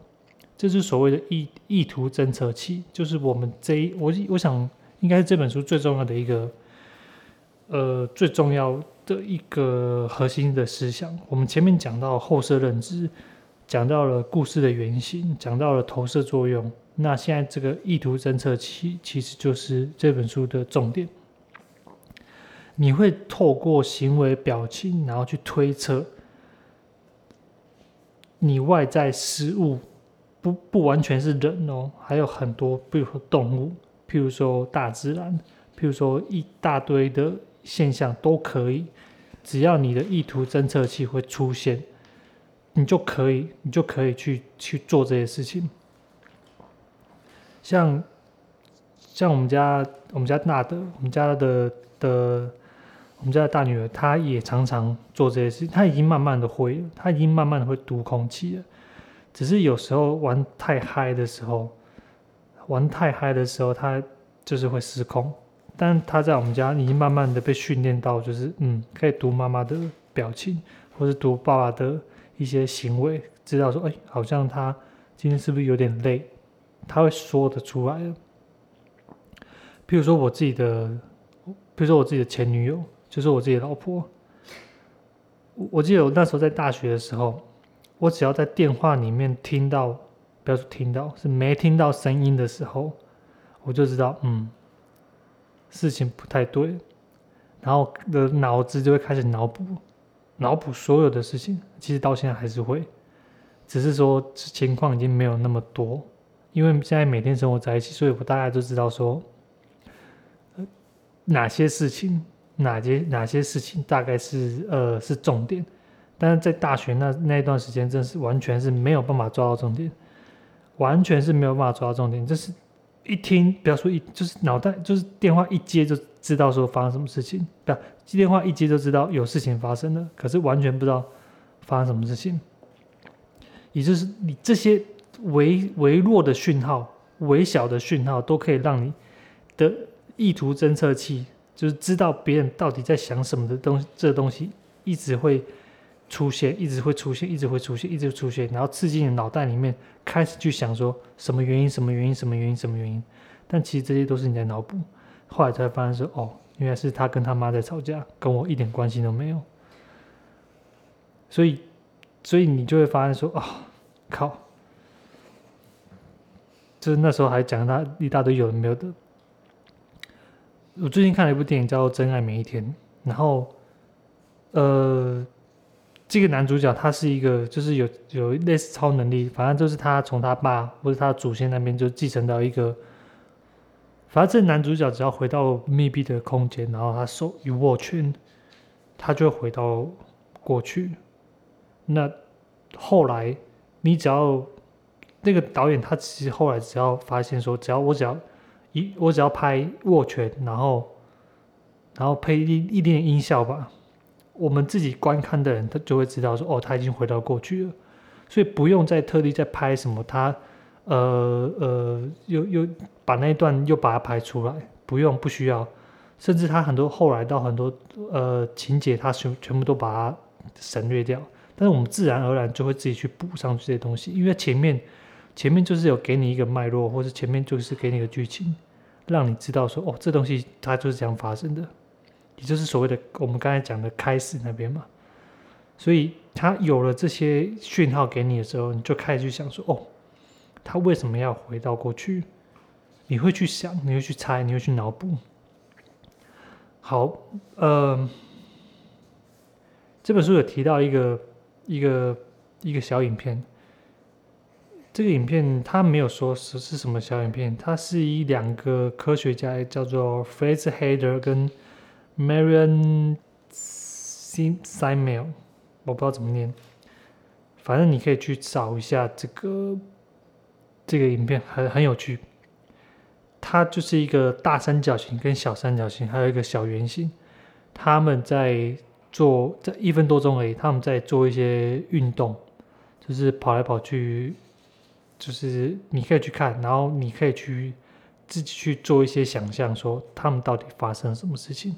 这是所谓的意意图侦测器，就是我们这一我我想应该是这本书最重要的一个，呃，最重要的一个核心的思想。我们前面讲到后设认知。讲到了故事的原型，讲到了投射作用。那现在这个意图侦测器其实就是这本书的重点。你会透过行为表情，然后去推测你外在事物，不不完全是人哦，还有很多，比如说动物，譬如说大自然，譬如说一大堆的现象都可以，只要你的意图侦测器会出现。你就可以，你就可以去去做这些事情。像像我们家我们家大的我们家的的我们家的大女儿，她也常常做这些事。她已经慢慢的会，她已经慢慢的会读空气了。只是有时候玩太嗨的时候，玩太嗨的时候，她就是会失控。但他在我们家已经慢慢的被训练到，就是嗯，可以读妈妈的表情，或是读爸爸的。一些行为，知道说，哎，好像他今天是不是有点累？他会说得出来的。譬如说我自己的，譬如说我自己的前女友，就是我自己的老婆。我记得我那时候在大学的时候，我只要在电话里面听到，不要说听到，是没听到声音的时候，我就知道，嗯，事情不太对，然后的脑子就会开始脑补。脑补所有的事情，其实到现在还是会，只是说情况已经没有那么多，因为现在每天生活在一起，所以我大概都知道说，哪些事情，哪些哪些事情大概是呃是重点，但是在大学那那一段时间，真是完全是没有办法抓到重点，完全是没有办法抓到重点，就是一听不要说一，就是脑袋就是电话一接就知道说发生什么事情，不。接电话一接就知道有事情发生了，可是完全不知道发生什么事情。也就是你这些微微弱的讯号、微小的讯号，都可以让你的意图侦测器，就是知道别人到底在想什么的东，这东西一直会出现，一直会出现，一直会出现，一直出现，然后刺激你脑袋里面开始去想说什么原因、什么原因、什么原因、什么原因。但其实这些都是你在脑补，后来才发现说哦。原来是他跟他妈在吵架，跟我一点关系都没有。所以，所以你就会发现说，啊，靠！就是那时候还讲他一大堆有的没有的。我最近看了一部电影叫《真爱每一天》，然后，呃，这个男主角他是一个，就是有有类似超能力，反正就是他从他爸或者他祖先那边就继承到一个。反正这男主角只要回到密闭的空间，然后他手一握拳，他就回到过去。那后来，你只要那个导演，他其实后来只要发现说，只要我只要一我只要拍握拳，然后然后配一一点点音效吧，我们自己观看的人，他就会知道说，哦，他已经回到过去了，所以不用再特地再拍什么他，呃呃，又又把那一段又把它拍出来，不用不需要，甚至他很多后来到很多呃情节，他全全部都把它省略掉，但是我们自然而然就会自己去补上这些东西，因为前面前面就是有给你一个脉络，或者前面就是给你一个剧情，让你知道说，哦，这东西它就是这样发生的。也就是所谓的我们刚才讲的开始那边嘛，所以他有了这些讯号给你的时候，你就开始去想说，哦，他为什么要回到过去？你会去想，你会去猜，你会去脑补。好，呃，这本书有提到一个一个一个小影片，这个影片他没有说是是什么小影片，它是一两个科学家叫做 Fraser Hader 跟 Marion Simel，我不知道怎么念，反正你可以去找一下这个这个影片，很很有趣。它就是一个大三角形跟小三角形，还有一个小圆形，他们在做在一分多钟而已，他们在做一些运动，就是跑来跑去，就是你可以去看，然后你可以去自己去做一些想象，说他们到底发生什么事情。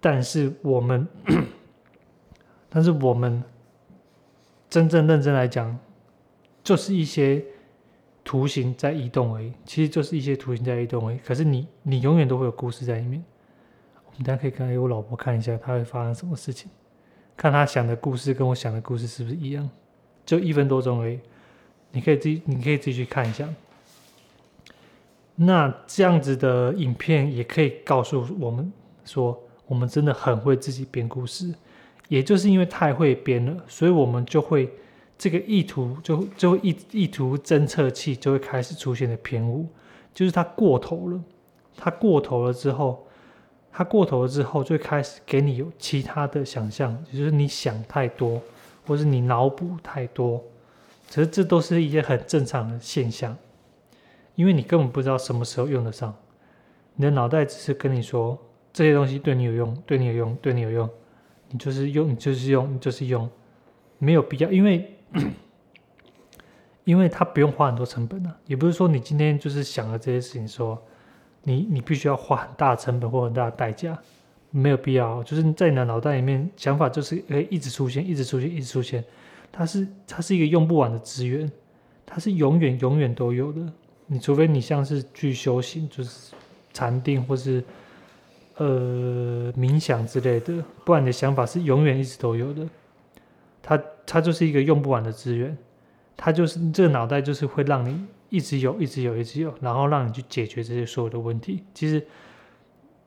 但是我们，[CLEARS THROAT] 但是我们真正认真来讲，就是一些图形在移动而已。其实就是一些图形在移动而已。可是你，你永远都会有故事在里面。我们大家可以看给我老婆看一下，她会发生什么事情，看她想的故事跟我想的故事是不是一样。就一分多钟而已，你可以自己，你可以自己去看一下。那这样子的影片也可以告诉我们说。我们真的很会自己编故事，也就是因为太会编了，所以我们就会这个意图就就意意图侦测器就会开始出现的偏误，就是它过头了，它过头了之后，它过头了之后就会开始给你有其他的想象，就是你想太多，或是你脑补太多，其实这都是一些很正常的现象，因为你根本不知道什么时候用得上，你的脑袋只是跟你说。这些东西对你有用，对你有用，对你有用，你就是用，你就是用，你就是用，没有必要，因为，[COUGHS] 因为它不用花很多成本啊，也不是说你今天就是想了这些事情，说你你必须要花很大成本或很大的代价，没有必要，就是在你的脑袋里面想法就是可以一直出现，一直出现，一直出现，它是它是一个用不完的资源，它是永远永远都有的，你除非你像是去修行，就是禅定或是。呃，冥想之类的，不然你的想法是永远一直都有的。它它就是一个用不完的资源，它就是这个脑袋就是会让你一直有，一直有，一直有，然后让你去解决这些所有的问题。其实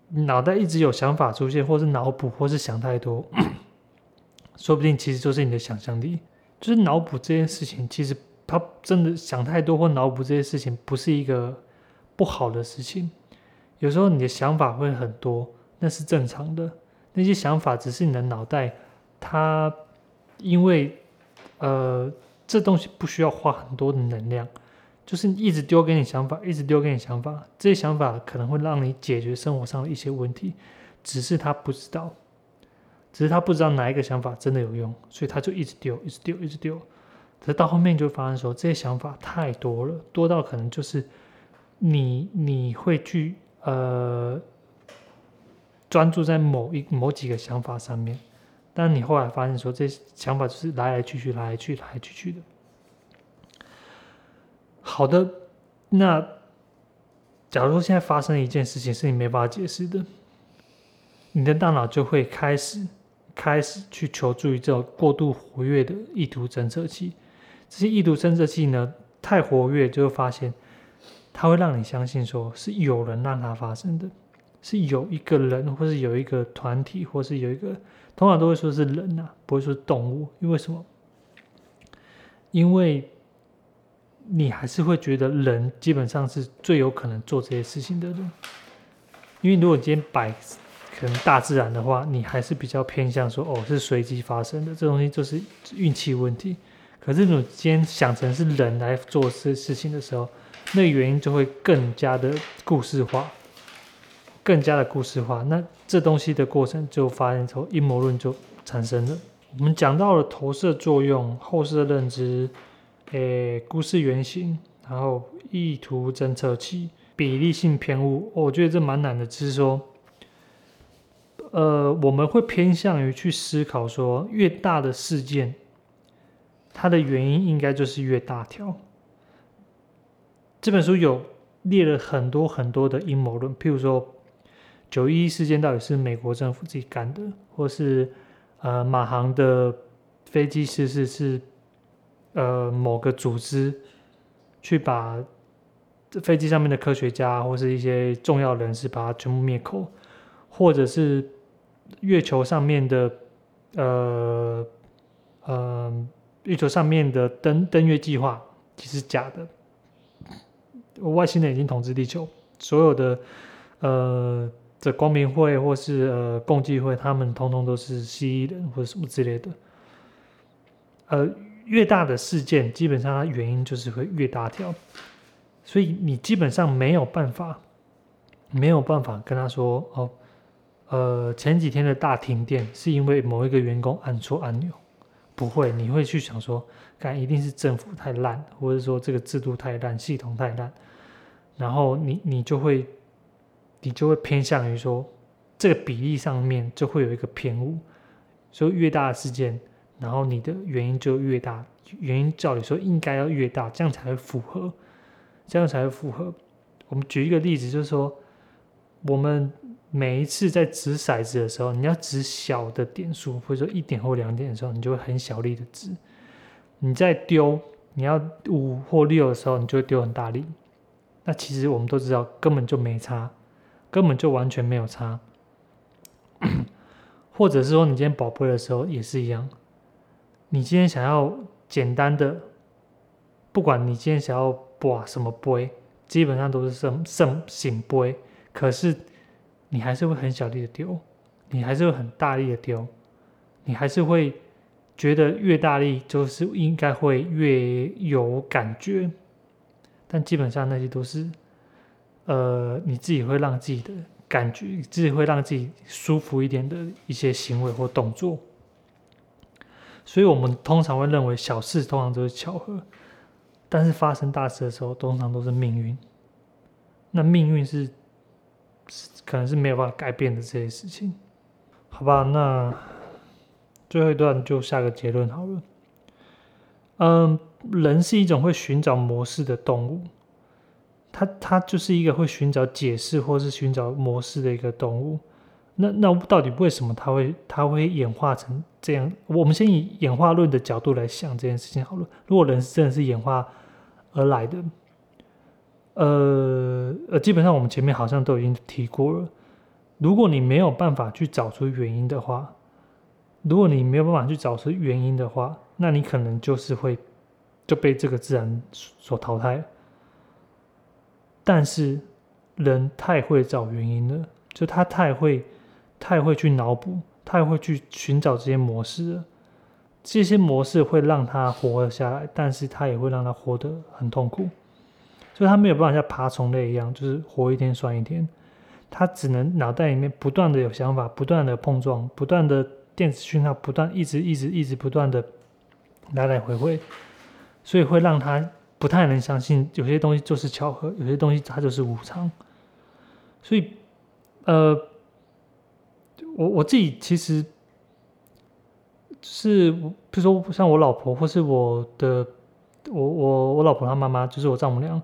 脑袋一直有想法出现，或是脑补，或是想太多，[COUGHS] 说不定其实就是你的想象力。就是脑补这件事情，其实他真的想太多或脑补这些事情，不是一个不好的事情。有时候你的想法会很多，那是正常的。那些想法只是你的脑袋，它因为呃这东西不需要花很多的能量，就是一直丢给你想法，一直丢给你想法。这些想法可能会让你解决生活上的一些问题，只是他不知道，只是他不知道哪一个想法真的有用，所以他就一直丢，一直丢，一直丢。可是到后面就发现说，这些想法太多了，多到可能就是你你会去。呃，专注在某一某几个想法上面，但你后来发现说，这想法就是来来去去，来来去来来去去的。好的，那假如说现在发生一件事情是你没办法解释的，你的大脑就会开始开始去求助于这种过度活跃的意图侦测器。这些意图侦测器呢，太活跃就会发现。它会让你相信，说是有人让它发生的，是有一个人，或是有一个团体，或是有一个，通常都会说是人呐，不会说动物，因为什么？因为你还是会觉得人基本上是最有可能做这些事情的人，因为如果今天摆可能大自然的话，你还是比较偏向说哦是随机发生的，这东西就是运气问题。可是你今天想成是人来做这事情的时候，那原因就会更加的故事化。更加的故事化。那这东西的过程就发现说阴谋论就产生了。我们讲到了投射作用、后设认知、诶故事原型，然后意图侦测器、比例性偏误。我觉得这蛮难的，只是说，呃，我们会偏向于去思考说，越大的事件，它的原因应该就是越大条。这本书有列了很多很多的阴谋论，譬如说九一一事件到底是美国政府自己干的，或是呃马航的飞机失事是呃某个组织去把飞机上面的科学家或是一些重要人士把它全部灭口，或者是月球上面的呃呃月球上面的登登月计划其实假的。外星人已经统治地球，所有的呃的光明会或是呃共济会，他们通通都是蜥蜴人或者什么之类的。呃，越大的事件，基本上它原因就是会越大条，所以你基本上没有办法，没有办法跟他说哦，呃，前几天的大停电是因为某一个员工按错按钮，不会，你会去想说，看一定是政府太烂，或者说这个制度太烂，系统太烂，然后你你就会，你就会偏向于说，这个比例上面就会有一个偏误，所以越大的事件，然后你的原因就越大，原因照理说应该要越大，这样才会符合，这样才会符合。我们举一个例子，就是说，我们每一次在掷骰子的时候，你要掷小的点数，或者说一点或两点的时候，你就会很小力的掷。你在丢，你要五或六的时候，你就会丢很大力。那其实我们都知道，根本就没差，根本就完全没有差。[COUGHS] 或者是说，你今天宝贝的时候也是一样，你今天想要简单的，不管你今天想要把什么杯，基本上都是圣圣醒杯，可是你还是会很小力的丢，你还是会很大力的丢，你还是会觉得越大力就是应该会越有感觉，但基本上那些都是，呃，你自己会让自己的感觉，自己会让自己舒服一点的一些行为或动作。所以我们通常会认为小事通常都是巧合，但是发生大事的时候，通常都是命运。那命运是可能是没有办法改变的这些事情，好吧？那最后一段就下个结论好了。嗯，人是一种会寻找模式的动物，它它就是一个会寻找解释或是寻找模式的一个动物。那那到底为什么它会它会演化成这样？我们先以演化论的角度来想这件事情好了。如果人真的是演化而来的，呃呃，基本上我们前面好像都已经提过了。如果你没有办法去找出原因的话，如果你没有办法去找出原因的话，那你可能就是会就被这个自然所淘汰。但是人太会找原因了，就他太会太会去脑补，太会去寻找这些模式了。这些模式会让他活了下来，但是他也会让他活得很痛苦。所以他没有办法像爬虫类一样，就是活一天算一天。他只能脑袋里面不断的有想法，不断的碰撞，不断的电子讯号，不断一直一直一直不断的来来回回，所以会让他不太能相信有些东西就是巧合，有些东西它就是无常。所以，呃，我我自己其实是，比如说像我老婆或是我的我我我老婆她妈妈，就是我丈母娘。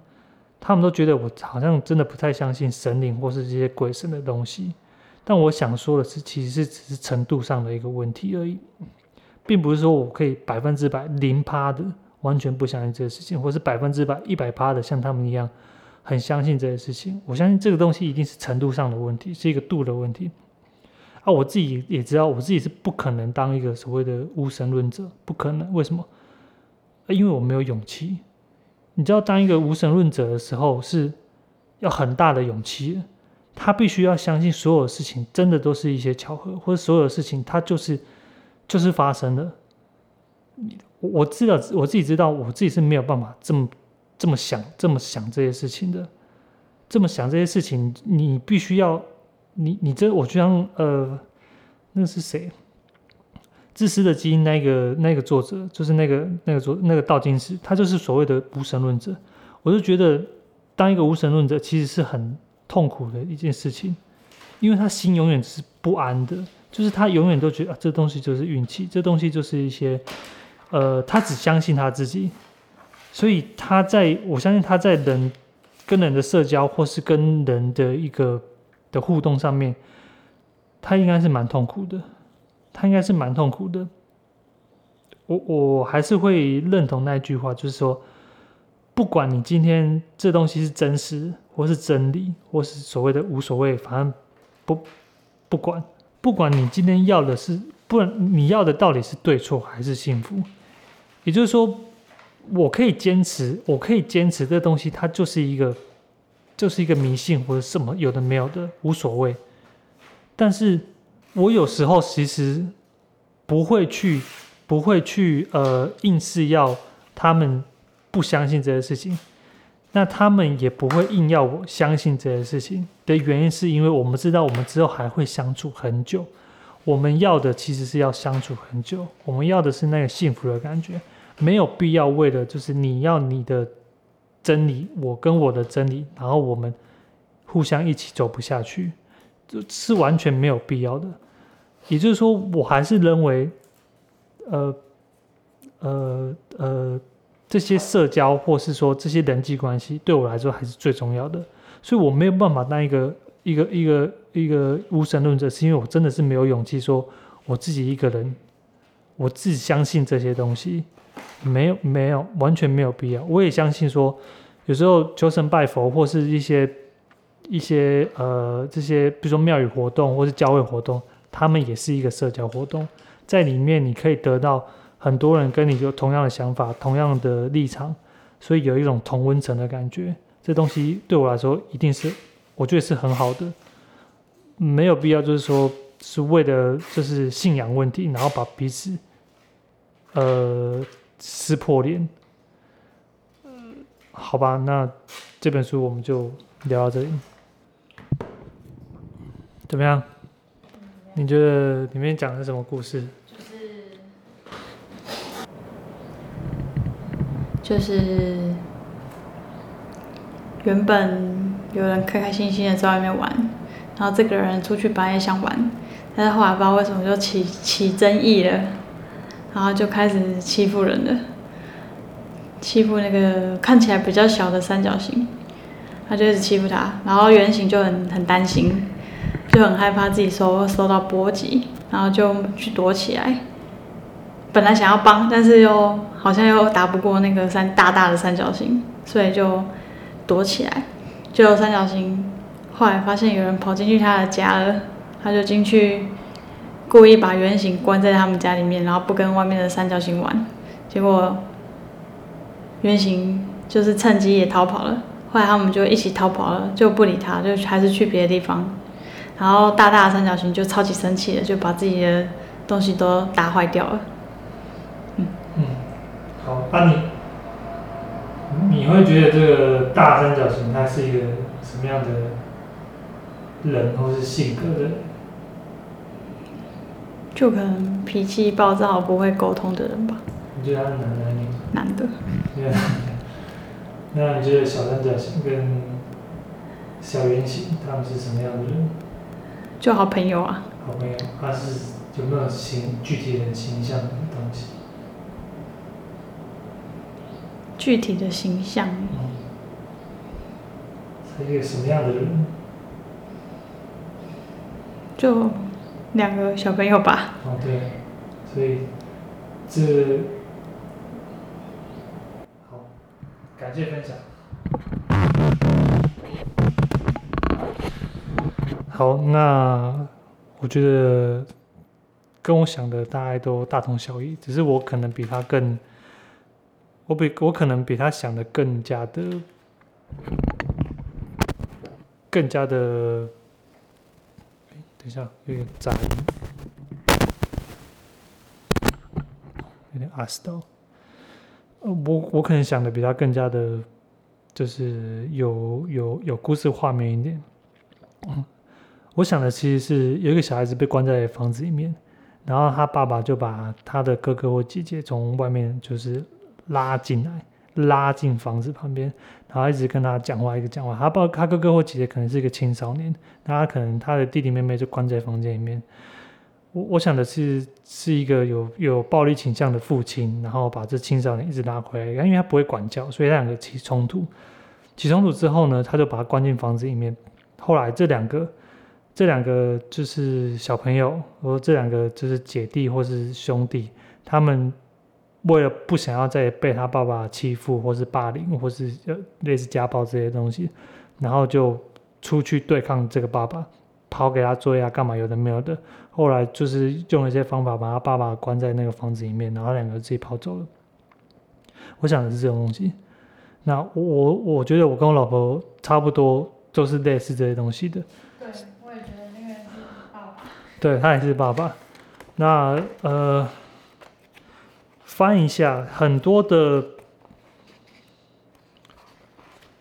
他们都觉得我好像真的不太相信神灵或是这些鬼神的东西，但我想说的是，其实是只是程度上的一个问题而已，并不是说我可以百分之百零趴的完全不相信这个事情，或是百分之百一百趴的像他们一样很相信这些事情。我相信这个东西一定是程度上的问题，是一个度的问题。啊，我自己也知道，我自己是不可能当一个所谓的无神论者，不可能。为什么？因为我没有勇气。你知道，当一个无神论者的时候，是要很大的勇气。他必须要相信所有事情真的都是一些巧合，或者所有事情它就是就是发生的。我我知道，我自己知道，我自己是没有办法这么这么想，这么想这些事情的。这么想这些事情，你必须要你你这我就像呃，那是谁？自私的基因那个那个作者，就是那个那个作那个道金史，他就是所谓的无神论者。我就觉得，当一个无神论者其实是很痛苦的一件事情，因为他心永远是不安的，就是他永远都觉得啊，这东西就是运气，这东西就是一些，呃，他只相信他自己，所以他在我相信他在人跟人的社交或是跟人的一个的互动上面，他应该是蛮痛苦的，他应该是蛮痛苦的。我我还是会认同那句话，就是说。不管你今天这东西是真实，或是真理，或是所谓的无所谓，反正不不管，不管你今天要的是，不然你要的到底是对错还是幸福，也就是说，我可以坚持，我可以坚持这东西，它就是一个，就是一个迷信或者什么有的没有的无所谓，但是我有时候其实不会去，不会去呃硬是要他们。不相信这些事情，那他们也不会硬要我相信这些事情的原因，是因为我们知道我们之后还会相处很久。我们要的其实是要相处很久，我们要的是那个幸福的感觉，没有必要为了就是你要你的真理，我跟我的真理，然后我们互相一起走不下去，就是完全没有必要的。也就是说，我还是认为，呃，呃，呃。这些社交，或是说这些人际关系，对我来说还是最重要的。所以我没有办法当一个一个一个一个无神论者，是因为我真的是没有勇气说我自己一个人，我自己相信这些东西，没有没有完全没有必要。我也相信说，有时候求神拜佛，或是一些一些呃这些，比如说庙宇活动，或是教会活动，他们也是一个社交活动，在里面你可以得到。很多人跟你有同样的想法、同样的立场，所以有一种同温层的感觉。这东西对我来说一定是，我觉得是很好的，没有必要就是说是为了就是信仰问题，然后把彼此呃撕破脸。好吧，那这本书我们就聊到这里，怎么样？你觉得里面讲的是什么故事？就是原本有人开开心心的在外面玩，然后这个人出去本来也想玩，但是后来不知道为什么就起起争议了，然后就开始欺负人了，欺负那个看起来比较小的三角形，他就一直欺负他，然后圆形就很很担心，就很害怕自己受受到波及，然后就去躲起来。本来想要帮，但是又好像又打不过那个三大大的三角形，所以就躲起来。就三角形后来发现有人跑进去他的家了，他就进去故意把圆形关在他们家里面，然后不跟外面的三角形玩。结果圆形就是趁机也逃跑了。后来他们就一起逃跑了，就不理他，就还是去别的地方。然后大大的三角形就超级生气了，就把自己的东西都打坏掉了。好，那你你会觉得这个大三角形他是一个什么样的人，或是性格的？就可能脾气暴躁、不会沟通的人吧。你觉得他是男的还是女的？男的。[LAUGHS] 那你觉得小三角形跟小圆形他们是什么样的人？就好朋友啊。好朋友，他是有没有形具体的形象的东西？具体的形象，是一个什么样的人？就两个小朋友吧。哦，对，所以这好，感谢分享。好，那我觉得跟我想的大概都大同小异，只是我可能比他更。我比我可能比他想的更加的，更加的。等一下，有点杂音，有点阿斯到。呃，我我可能想的比他更加的，就是有有有故事画面一点。我想的其实是有一个小孩子被关在房子里面，然后他爸爸就把他的哥哥或姐姐从外面就是拉进来，拉进房子旁边，然后一直跟他讲话，一直讲话。他爸他哥哥或姐姐可能是一个青少年，那他可能他的弟弟妹妹就关在房间里面。我我想的是是一个有有暴力倾向的父亲，然后把这青少年一直拉回来，因为他不会管教，所以他两个起冲突。起冲突之后呢，他就把他关进房子里面。后来这两个这两个就是小朋友，和这两个就是姐弟或是兄弟，他们为了不想要再被他爸爸欺负，或是霸凌，或是呃类似家暴这些东西，然后就出去对抗这个爸爸。跑给他追啊，干嘛有的没有的。后来就是用了一些方法，把他爸爸关在那个房子里面，然后两个自己跑走了。我想的是这种东西。那我我我觉得我跟我老婆差不多，都是类似这些东西的。对，我也觉得那个是爸爸。对他也是爸爸。那呃，翻一下很多的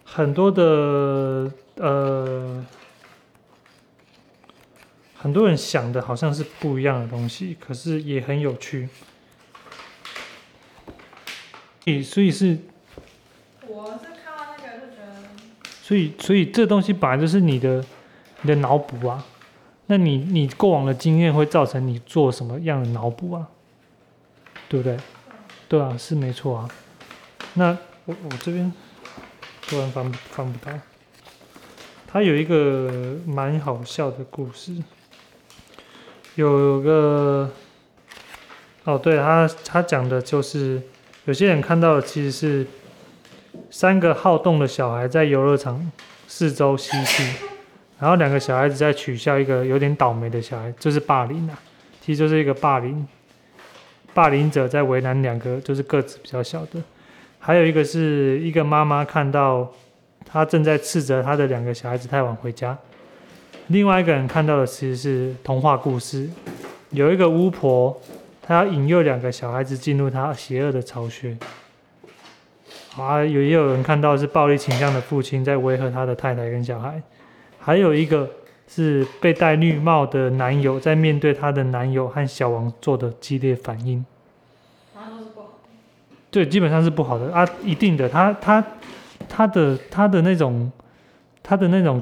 很多的呃。很多人想的好像是不一样的东西，可是也很有趣。所以，所以是，我是看到那个就觉得，所以，所以这东西本来就是你的，你的脑补啊。那你，你过往的经验会造成你做什么样的脑补啊？对不对？对啊，是没错啊。那我我这边突然翻翻不到，他有一个蛮好笑的故事。有个哦，对他，他讲的就是有些人看到的其实是三个好动的小孩在游乐场四周嬉戏，然后两个小孩子在取笑一个有点倒霉的小孩，就是霸凌啊，其实就是一个霸凌，霸凌者在为难两个就是个子比较小的，还有一个是一个妈妈看到他正在斥责他的两个小孩子太晚回家。另外一个人看到的其实是童话故事，有一个巫婆，她要引诱两个小孩子进入她邪恶的巢穴。啊，有也有人看到是暴力倾向的父亲在威吓他的太太跟小孩，还有一个是被戴绿帽的男友在面对他的男友和小王做的激烈反应。对，基本上是不好的啊，一定的，他他他的他的那种他的那种。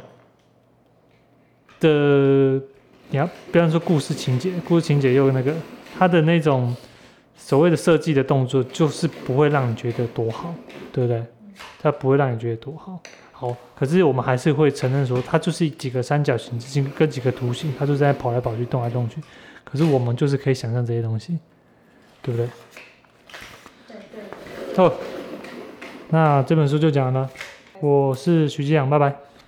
的，你要比方说故事情节，故事情节又那个，他的那种所谓的设计的动作，就是不会让你觉得多好，对不对？他不会让你觉得多好，好，可是我们还是会承认说，它就是几个三角形之，跟几个图形，它就在跑来跑去，动来动去。可是我们就是可以想象这些东西，对不对？对对。好，那这本书就讲完了。我是徐继阳，拜拜。